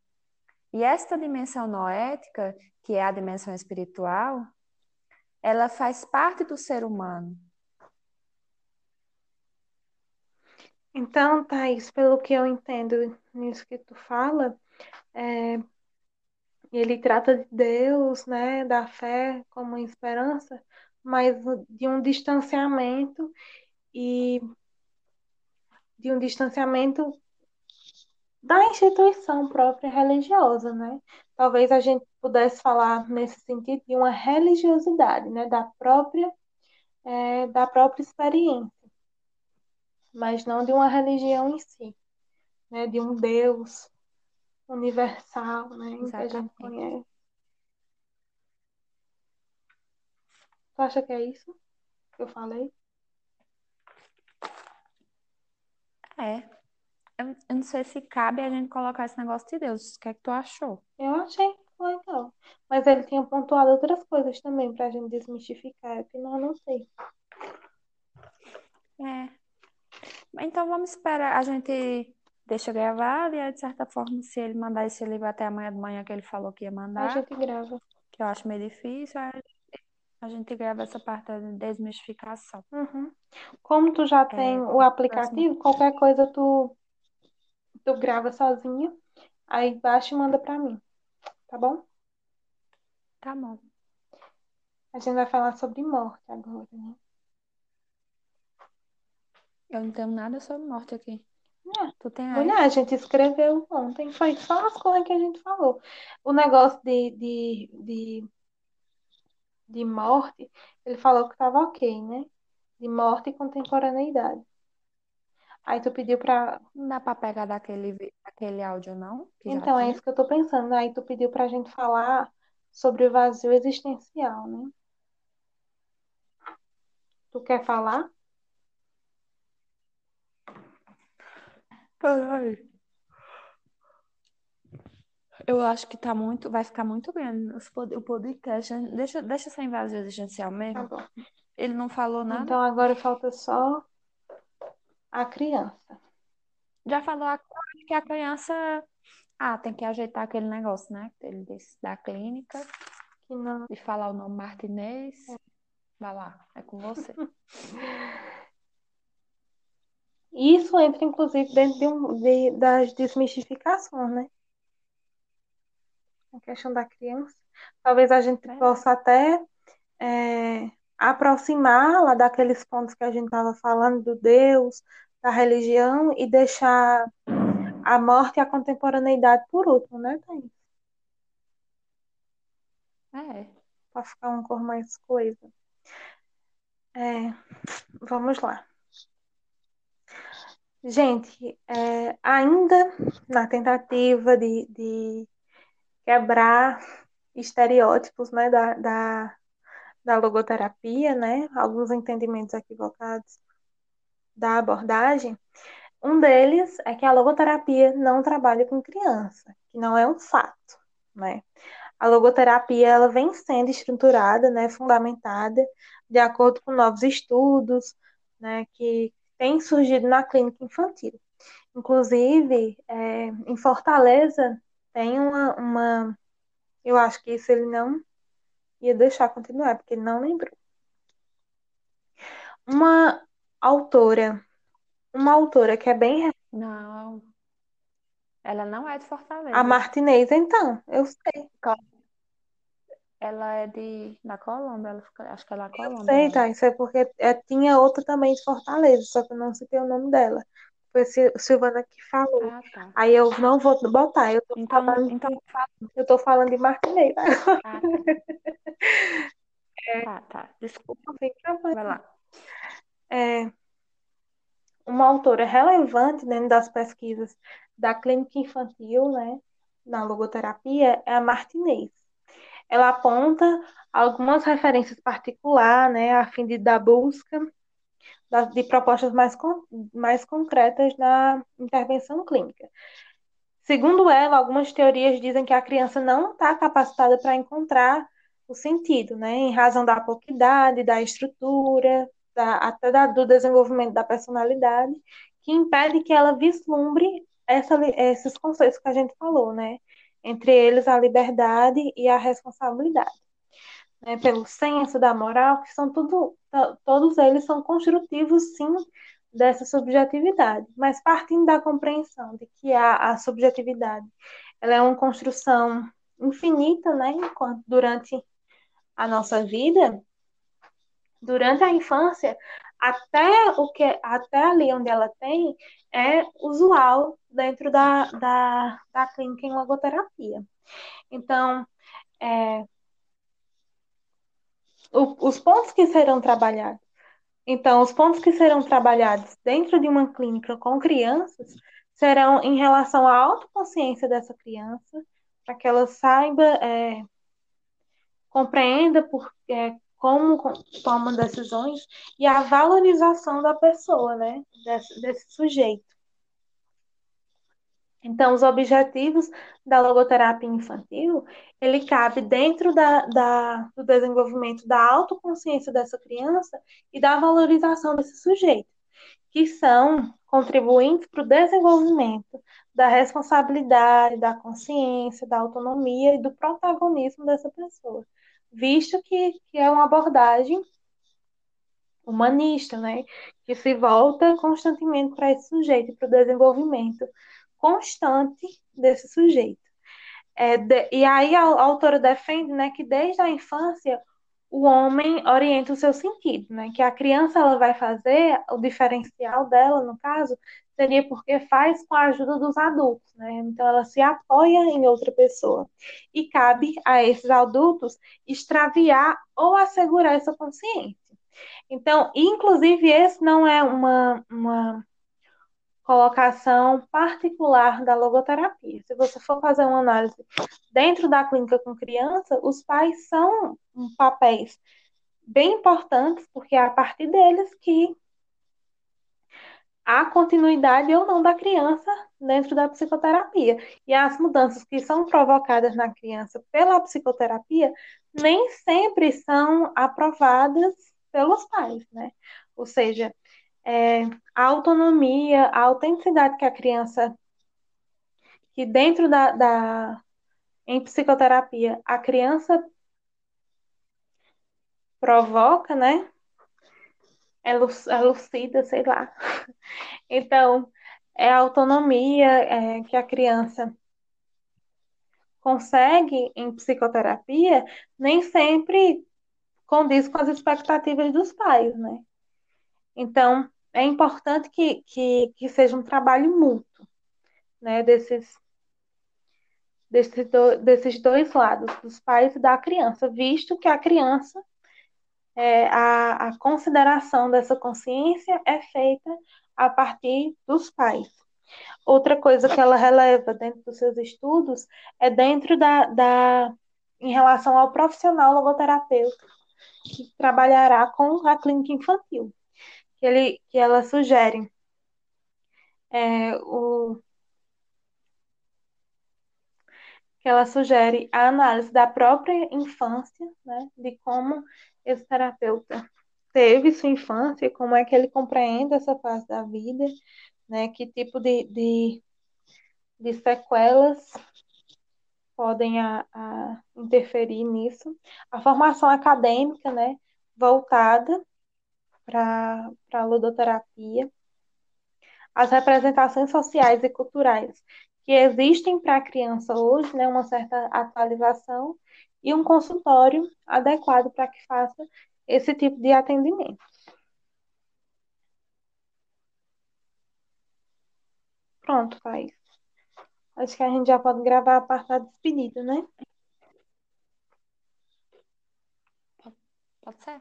E esta dimensão noética, que é a dimensão espiritual, ela faz parte do ser humano. Então, Thaís, pelo que eu entendo nisso que tu fala, é, ele trata de Deus, né, da fé como esperança, mas de um distanciamento e de um distanciamento da instituição própria religiosa, né? Talvez a gente pudesse falar nesse sentido de uma religiosidade, né, da própria é, da própria experiência, mas não de uma religião em si, né, de um Deus universal, né, que a gente conhece. Tu acha que é isso que eu falei? É. Eu, não sei se cabe a gente colocar esse negócio de Deus. O que é que tu achou? Eu achei legal. Mas ele tinha pontuado outras coisas também pra gente desmistificar, que não anotei. É. Então vamos esperar. A gente deixa gravado e aí, de certa forma, se ele mandar esse livro até amanhã de manhã que ele falou que ia A mandar, gente grava. que eu acho meio difícil, A gente grava essa parte da desmistificação. Uhum. Como tu já tem É, o aplicativo, qualquer coisa tu, tu grava sozinha, aí baixa e manda pra mim, tá bom? Tá bom. A gente vai falar sobre morte agora, né? Eu não tenho nada sobre morte aqui. É. Tu tem aí? Mulher, a gente escreveu ontem, foi só as coisas que a gente falou. O negócio de, de, de, de morte, ele falou que tava ok, né? De morte e contemporaneidade. Aí tu pediu pra. Não dá pra pegar daquele, daquele áudio, não? Que já Então, é tinha? isso que eu tô pensando. Aí tu pediu pra gente falar sobre o vazio existencial, né? Tu quer falar? Peraí. Eu acho que tá muito, vai ficar muito grande os pod- o podcast. Deixa, deixa sem vazio existencial Tá mesmo. bom. Ele não falou nada. Então agora falta só a criança. Já falou a- que a criança. Ah, tem que ajeitar aquele negócio, né? Ele disse da clínica Que não. e falar o nome Martinez. Vai lá, é com você. Isso entra, inclusive, dentro de um, de- das desmistificações, né? A questão da criança. Talvez a gente Verdade. possa até é, aproximá-la daqueles pontos que a gente estava falando do Deus, da religião e deixar a morte e a contemporaneidade por último, né, Thaís? É. Para ficar uma cor mais coisa. É, vamos lá. Gente, é, ainda na tentativa de, de quebrar estereótipos, né, da, da, da logoterapia, né, alguns entendimentos equivocados da abordagem, um deles é que a logoterapia não trabalha com criança, que não é um fato, né? A logoterapia ela vem sendo estruturada, né, fundamentada de acordo com novos estudos, né, que têm surgido na clínica infantil. Inclusive, é, em Fortaleza tem uma, uma, eu acho que isso ele não ia deixar continuar, porque ele não lembrou. Uma autora, uma autora que é bem Não. Ela não é de Fortaleza. a Martinez, então, eu sei, Ela é de da Colômbia. Ela fica- acho que ela é da Colômbia. sei, ela. tá, isso é porque é, tinha outra também de Fortaleza, só que eu não citei o nome dela. Foi Sil- Silvana que falou. Ah, tá. Aí eu não vou botar, eu tô Então, falando, então eu tô falando de Martinez. Ah, tá. Tá, tá. Desculpa. Vai lá. É, uma autora relevante dentro das pesquisas da clínica infantil, né, na logoterapia, é a Martinez. Ela aponta algumas referências particulares, né, a fim de dar busca de propostas mais, mais concretas na intervenção clínica. Segundo ela, algumas teorias dizem que a criança não está capacitada para encontrar o sentido, né, em razão da pouca idade, da estrutura, da- até da- do desenvolvimento da personalidade, que impede que ela vislumbre essa esses conceitos que a gente falou, né, entre eles a liberdade e a responsabilidade, né, pelo senso da moral, que são tudo, to- todos eles são construtivos, sim, dessa subjetividade, mas partindo da compreensão de que a, a subjetividade ela é uma construção infinita, né, durante a nossa vida, durante a infância, até o que até ali onde ela tem é usual dentro da, da, da clínica em logoterapia. Então, é, o- os pontos que serão trabalhados. Então, os pontos que serão trabalhados dentro de uma clínica com crianças serão em relação à autoconsciência dessa criança, para que ela saiba, é, compreenda por, é, como co- toma decisões e a valorização da pessoa, né, desse, desse sujeito. Então, os objetivos da logoterapia infantil, ele cabe dentro da, da, do desenvolvimento da autoconsciência dessa criança e da valorização desse sujeito, que são contribuintes para o desenvolvimento da responsabilidade, da consciência, da autonomia e do protagonismo dessa pessoa visto que, que é uma abordagem humanista, né? Que se volta constantemente para esse sujeito, para o desenvolvimento constante desse sujeito. É, de, e aí a, a, autora defende né, que desde a infância o homem orienta o seu sentido, né? Que a criança ela vai fazer, o diferencial dela, no caso, seria porque faz com a ajuda dos adultos, né? Então ela se apoia em outra pessoa. E cabe a esses adultos extraviar ou assegurar essa consciência. Então, inclusive, esse não é uma, uma colocação particular da logoterapia. Se você for fazer uma análise dentro da clínica com criança, os pais são papéis bem importantes, porque é a partir deles que há continuidade ou não da criança dentro da psicoterapia. E as mudanças que são provocadas na criança pela psicoterapia nem sempre são aprovadas pelos pais, né? Ou seja, é, a autonomia, a autenticidade que a criança, que dentro da, da em psicoterapia, a criança provoca, né? É, é lucida, sei lá. Então, é a autonomia é, que a criança consegue em psicoterapia, nem sempre condiz com as expectativas dos pais, né? Então, é importante que, que, que seja um trabalho mútuo, né? Desses, desses, do, desses dois lados, dos pais e da criança, visto que a criança, é, a, a consideração dessa consciência é feita a partir dos pais. Outra coisa que ela releva dentro dos seus estudos é dentro da, da em relação ao profissional logoterapeuta que trabalhará com a clínica infantil, que, ele, que ela sugere é, o, que ela sugere a análise da própria infância, né, de como esse terapeuta teve sua infância, como é que ele compreende essa fase da vida, né, que tipo de, de, de sequelas podem a, a interferir nisso. A formação acadêmica, né, voltada para a ludoterapia, as representações sociais e culturais que existem para a criança hoje, né, uma certa atualização e um consultório adequado para que faça esse tipo de atendimento. Pronto, Thaís. Acho que a gente já pode gravar a parte da despedida, né? Pode ser.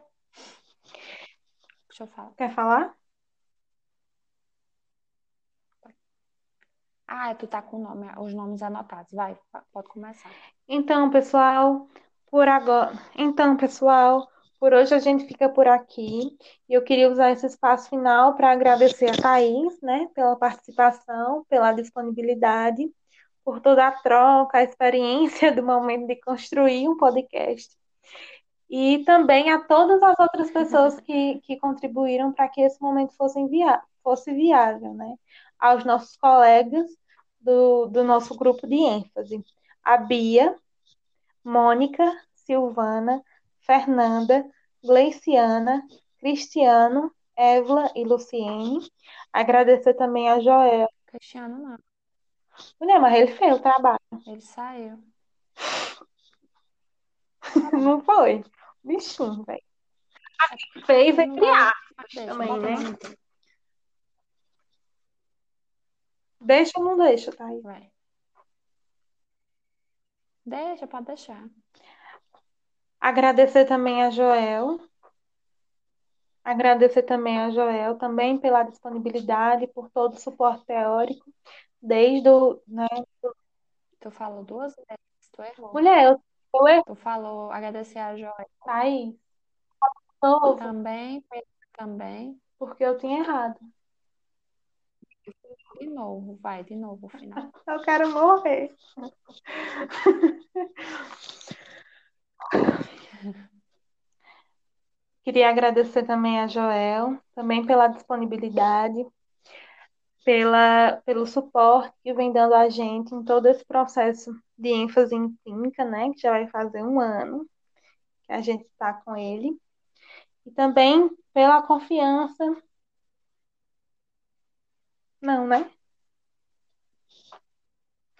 Deixa eu falar. Quer falar? Ah, tu tá com nome, os nomes anotados. Vai, pode começar. Então, pessoal, por agora. Então, pessoal, por hoje a gente fica por aqui. E eu queria usar esse espaço final para agradecer a Thaís, né, pela participação, pela disponibilidade por toda a troca, a experiência do momento de construir um podcast. E também a todas as outras pessoas que, que contribuíram para que esse momento fosse, fosse viável, né? Aos nossos colegas do, do nosso grupo de ênfase. A Bia, Mônica, Silvana, Fernanda, Gleiciana, Cristiano, Évla e Luciene. Agradecer também a Joel. Cristiano não. Mulher, mas ele fez o trabalho. Ele saiu. Não foi. Bichinho, velho. Fez é criar também, né? Deixa ou não deixa, tá aí? Vai. Deixa, pode deixar. Agradecer também a Joel. Agradecer também a Joel, também pela disponibilidade, por todo o suporte teórico desde o, né? Tu falou duas vezes, tu errou. Mulher, eu, eu erro. Tu falou agradecer a Joia. Tá aí. Novo. Também, também. Porque eu tinha errado. De novo, vai, de novo, final. Eu quero morrer. Queria agradecer também a Joel, também pela disponibilidade, pela, pelo suporte que vem dando a gente em todo esse processo de ênfase em clínica, né? Que já vai fazer um ano que a gente está com ele. E também pela confiança. Não, né?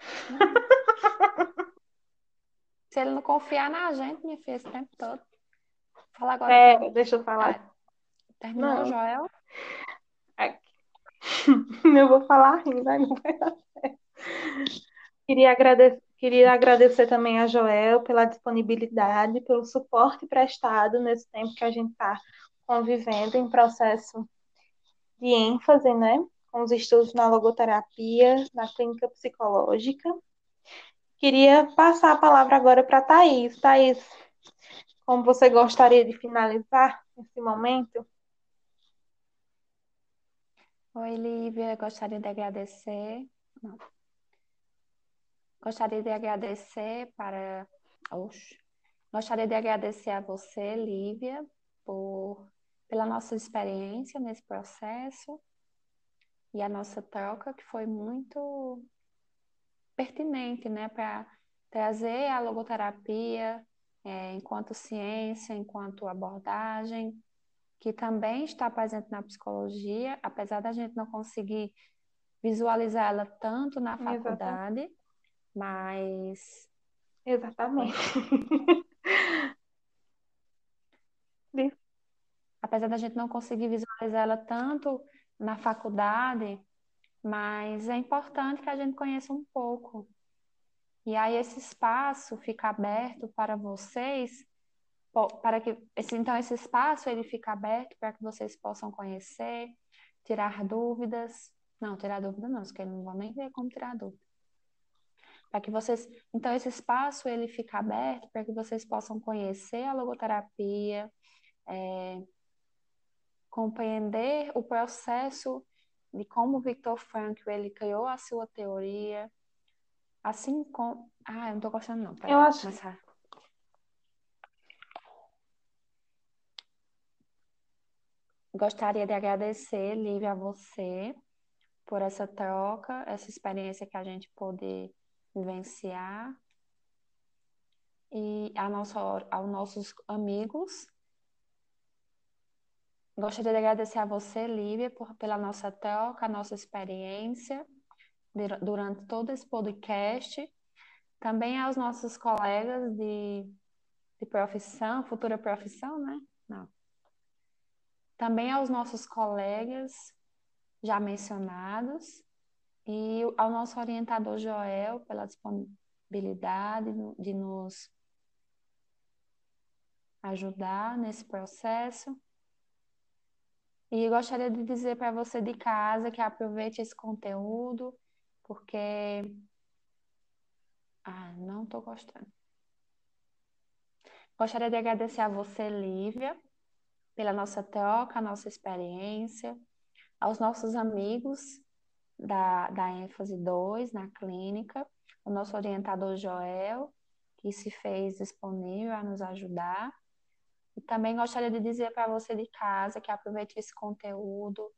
Se ele não confiar na gente, me fez o tempo todo. Fala agora. É, deixa eu falar. Terminou, Não. Joel? Eu vou falar rindo, aí não vai dar certo. Queria agradecer, queria agradecer também a Joel pela disponibilidade, pelo suporte prestado nesse tempo que a gente está convivendo em processo de ênfase, né? Com os estudos na logoterapia, na clínica psicológica. Queria passar a palavra agora para a Thaís. Thaís, como você gostaria de finalizar esse momento? Oi, Lívia. Gostaria de agradecer. Não. Gostaria de agradecer para. Oxe. Gostaria de agradecer a você, Lívia, por pela nossa experiência nesse processo e a nossa troca, que foi muito pertinente, né, para trazer a logoterapia é, enquanto ciência, enquanto abordagem, que também está presente na psicologia, apesar da gente não conseguir visualizar ela tanto na Exatamente. faculdade, mas Exatamente. apesar da gente não conseguir visualizar ela tanto na faculdade, mas é importante que a gente conheça um pouco. E aí esse espaço fica aberto para vocês, para que então esse espaço ele fica aberto para que vocês possam conhecer, tirar dúvidas. Não, tirar dúvida não, porque não vou nem ver como tirar dúvida. Para que vocês, então esse espaço ele fica aberto para que vocês possam conhecer a logoterapia, é, compreender o processo de como o Viktor Frankl ele criou a sua teoria, assim como... Ah, eu não tô gostando não, peraí, Eu acho- começar. Gostaria de agradecer, Lívia, a você por essa troca, essa experiência que a gente pôde vivenciar e a nossa, aos nossos amigos. Gostaria de agradecer a você, Lívia, por, pela nossa troca, a nossa experiência dura- durante todo esse podcast. Também aos nossos colegas de, de profissão, futura profissão, né? Não. Também aos nossos colegas já mencionados e ao nosso orientador Joel pela disponibilidade de nos ajudar nesse processo. E gostaria de dizer para você de casa que aproveite esse conteúdo, porque. Ah, não estou gostando. Gostaria de agradecer a você, Lívia, pela nossa troca, nossa experiência, aos nossos amigos da, da ênfase 2 na clínica, o nosso orientador Joel, que se fez disponível a nos ajudar. E também gostaria de dizer para você de casa que aproveite esse conteúdo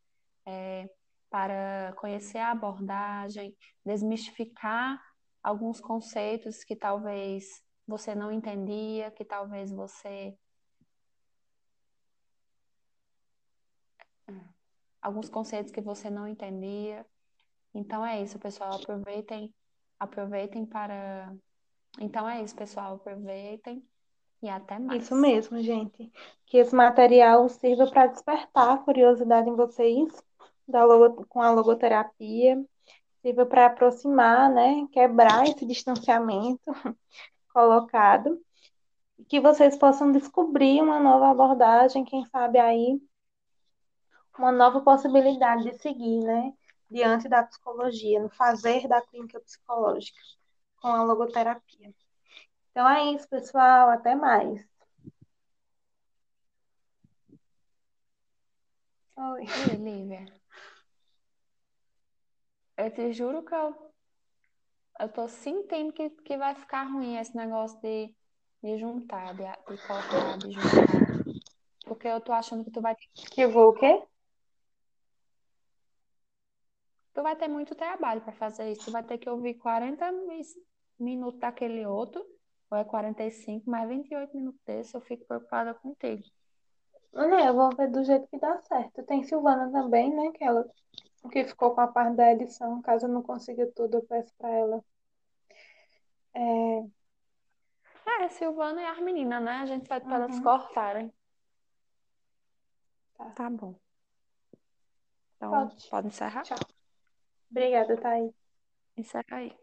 é, para conhecer a abordagem, desmistificar alguns conceitos que talvez você não entendia, que talvez você. Alguns conceitos que você não entendia. Então é isso, pessoal. Aproveitem, aproveitem para. Então é isso, pessoal. Aproveitem e até mais. Isso mesmo, gente. Que esse material sirva para despertar a curiosidade em vocês da logo, com a logoterapia, sirva para aproximar, né? Quebrar esse distanciamento colocado. E que vocês possam descobrir uma nova abordagem, quem sabe aí, uma nova possibilidade de seguir, né? Diante da psicologia, no fazer da clínica psicológica com a logoterapia. Então é isso, pessoal. Até mais. Oi. Ei, Lívia. Eu te juro que eu, eu tô sentindo que, que vai ficar ruim esse negócio de, de juntar, de, de cortar, de juntar. Porque eu tô achando que tu vai, Que eu vou o quê? tu vai ter muito trabalho para fazer isso. Tu vai ter que ouvir 40 mi- minutos daquele outro ou é 45, mais 28 minutos desse, eu fico preocupada contigo. Né, eu vou ver do jeito que dá certo. Tem Silvana também, né? Que ela que ficou com a parte da edição. Caso eu não consiga tudo, eu peço pra ela. É, É, Silvana e as meninas, né? A gente pede para elas Uhum. cortarem. Tá. Tá bom. Então, Pode. pode encerrar? Tchau. Obrigada, Thaís. Encerra aí.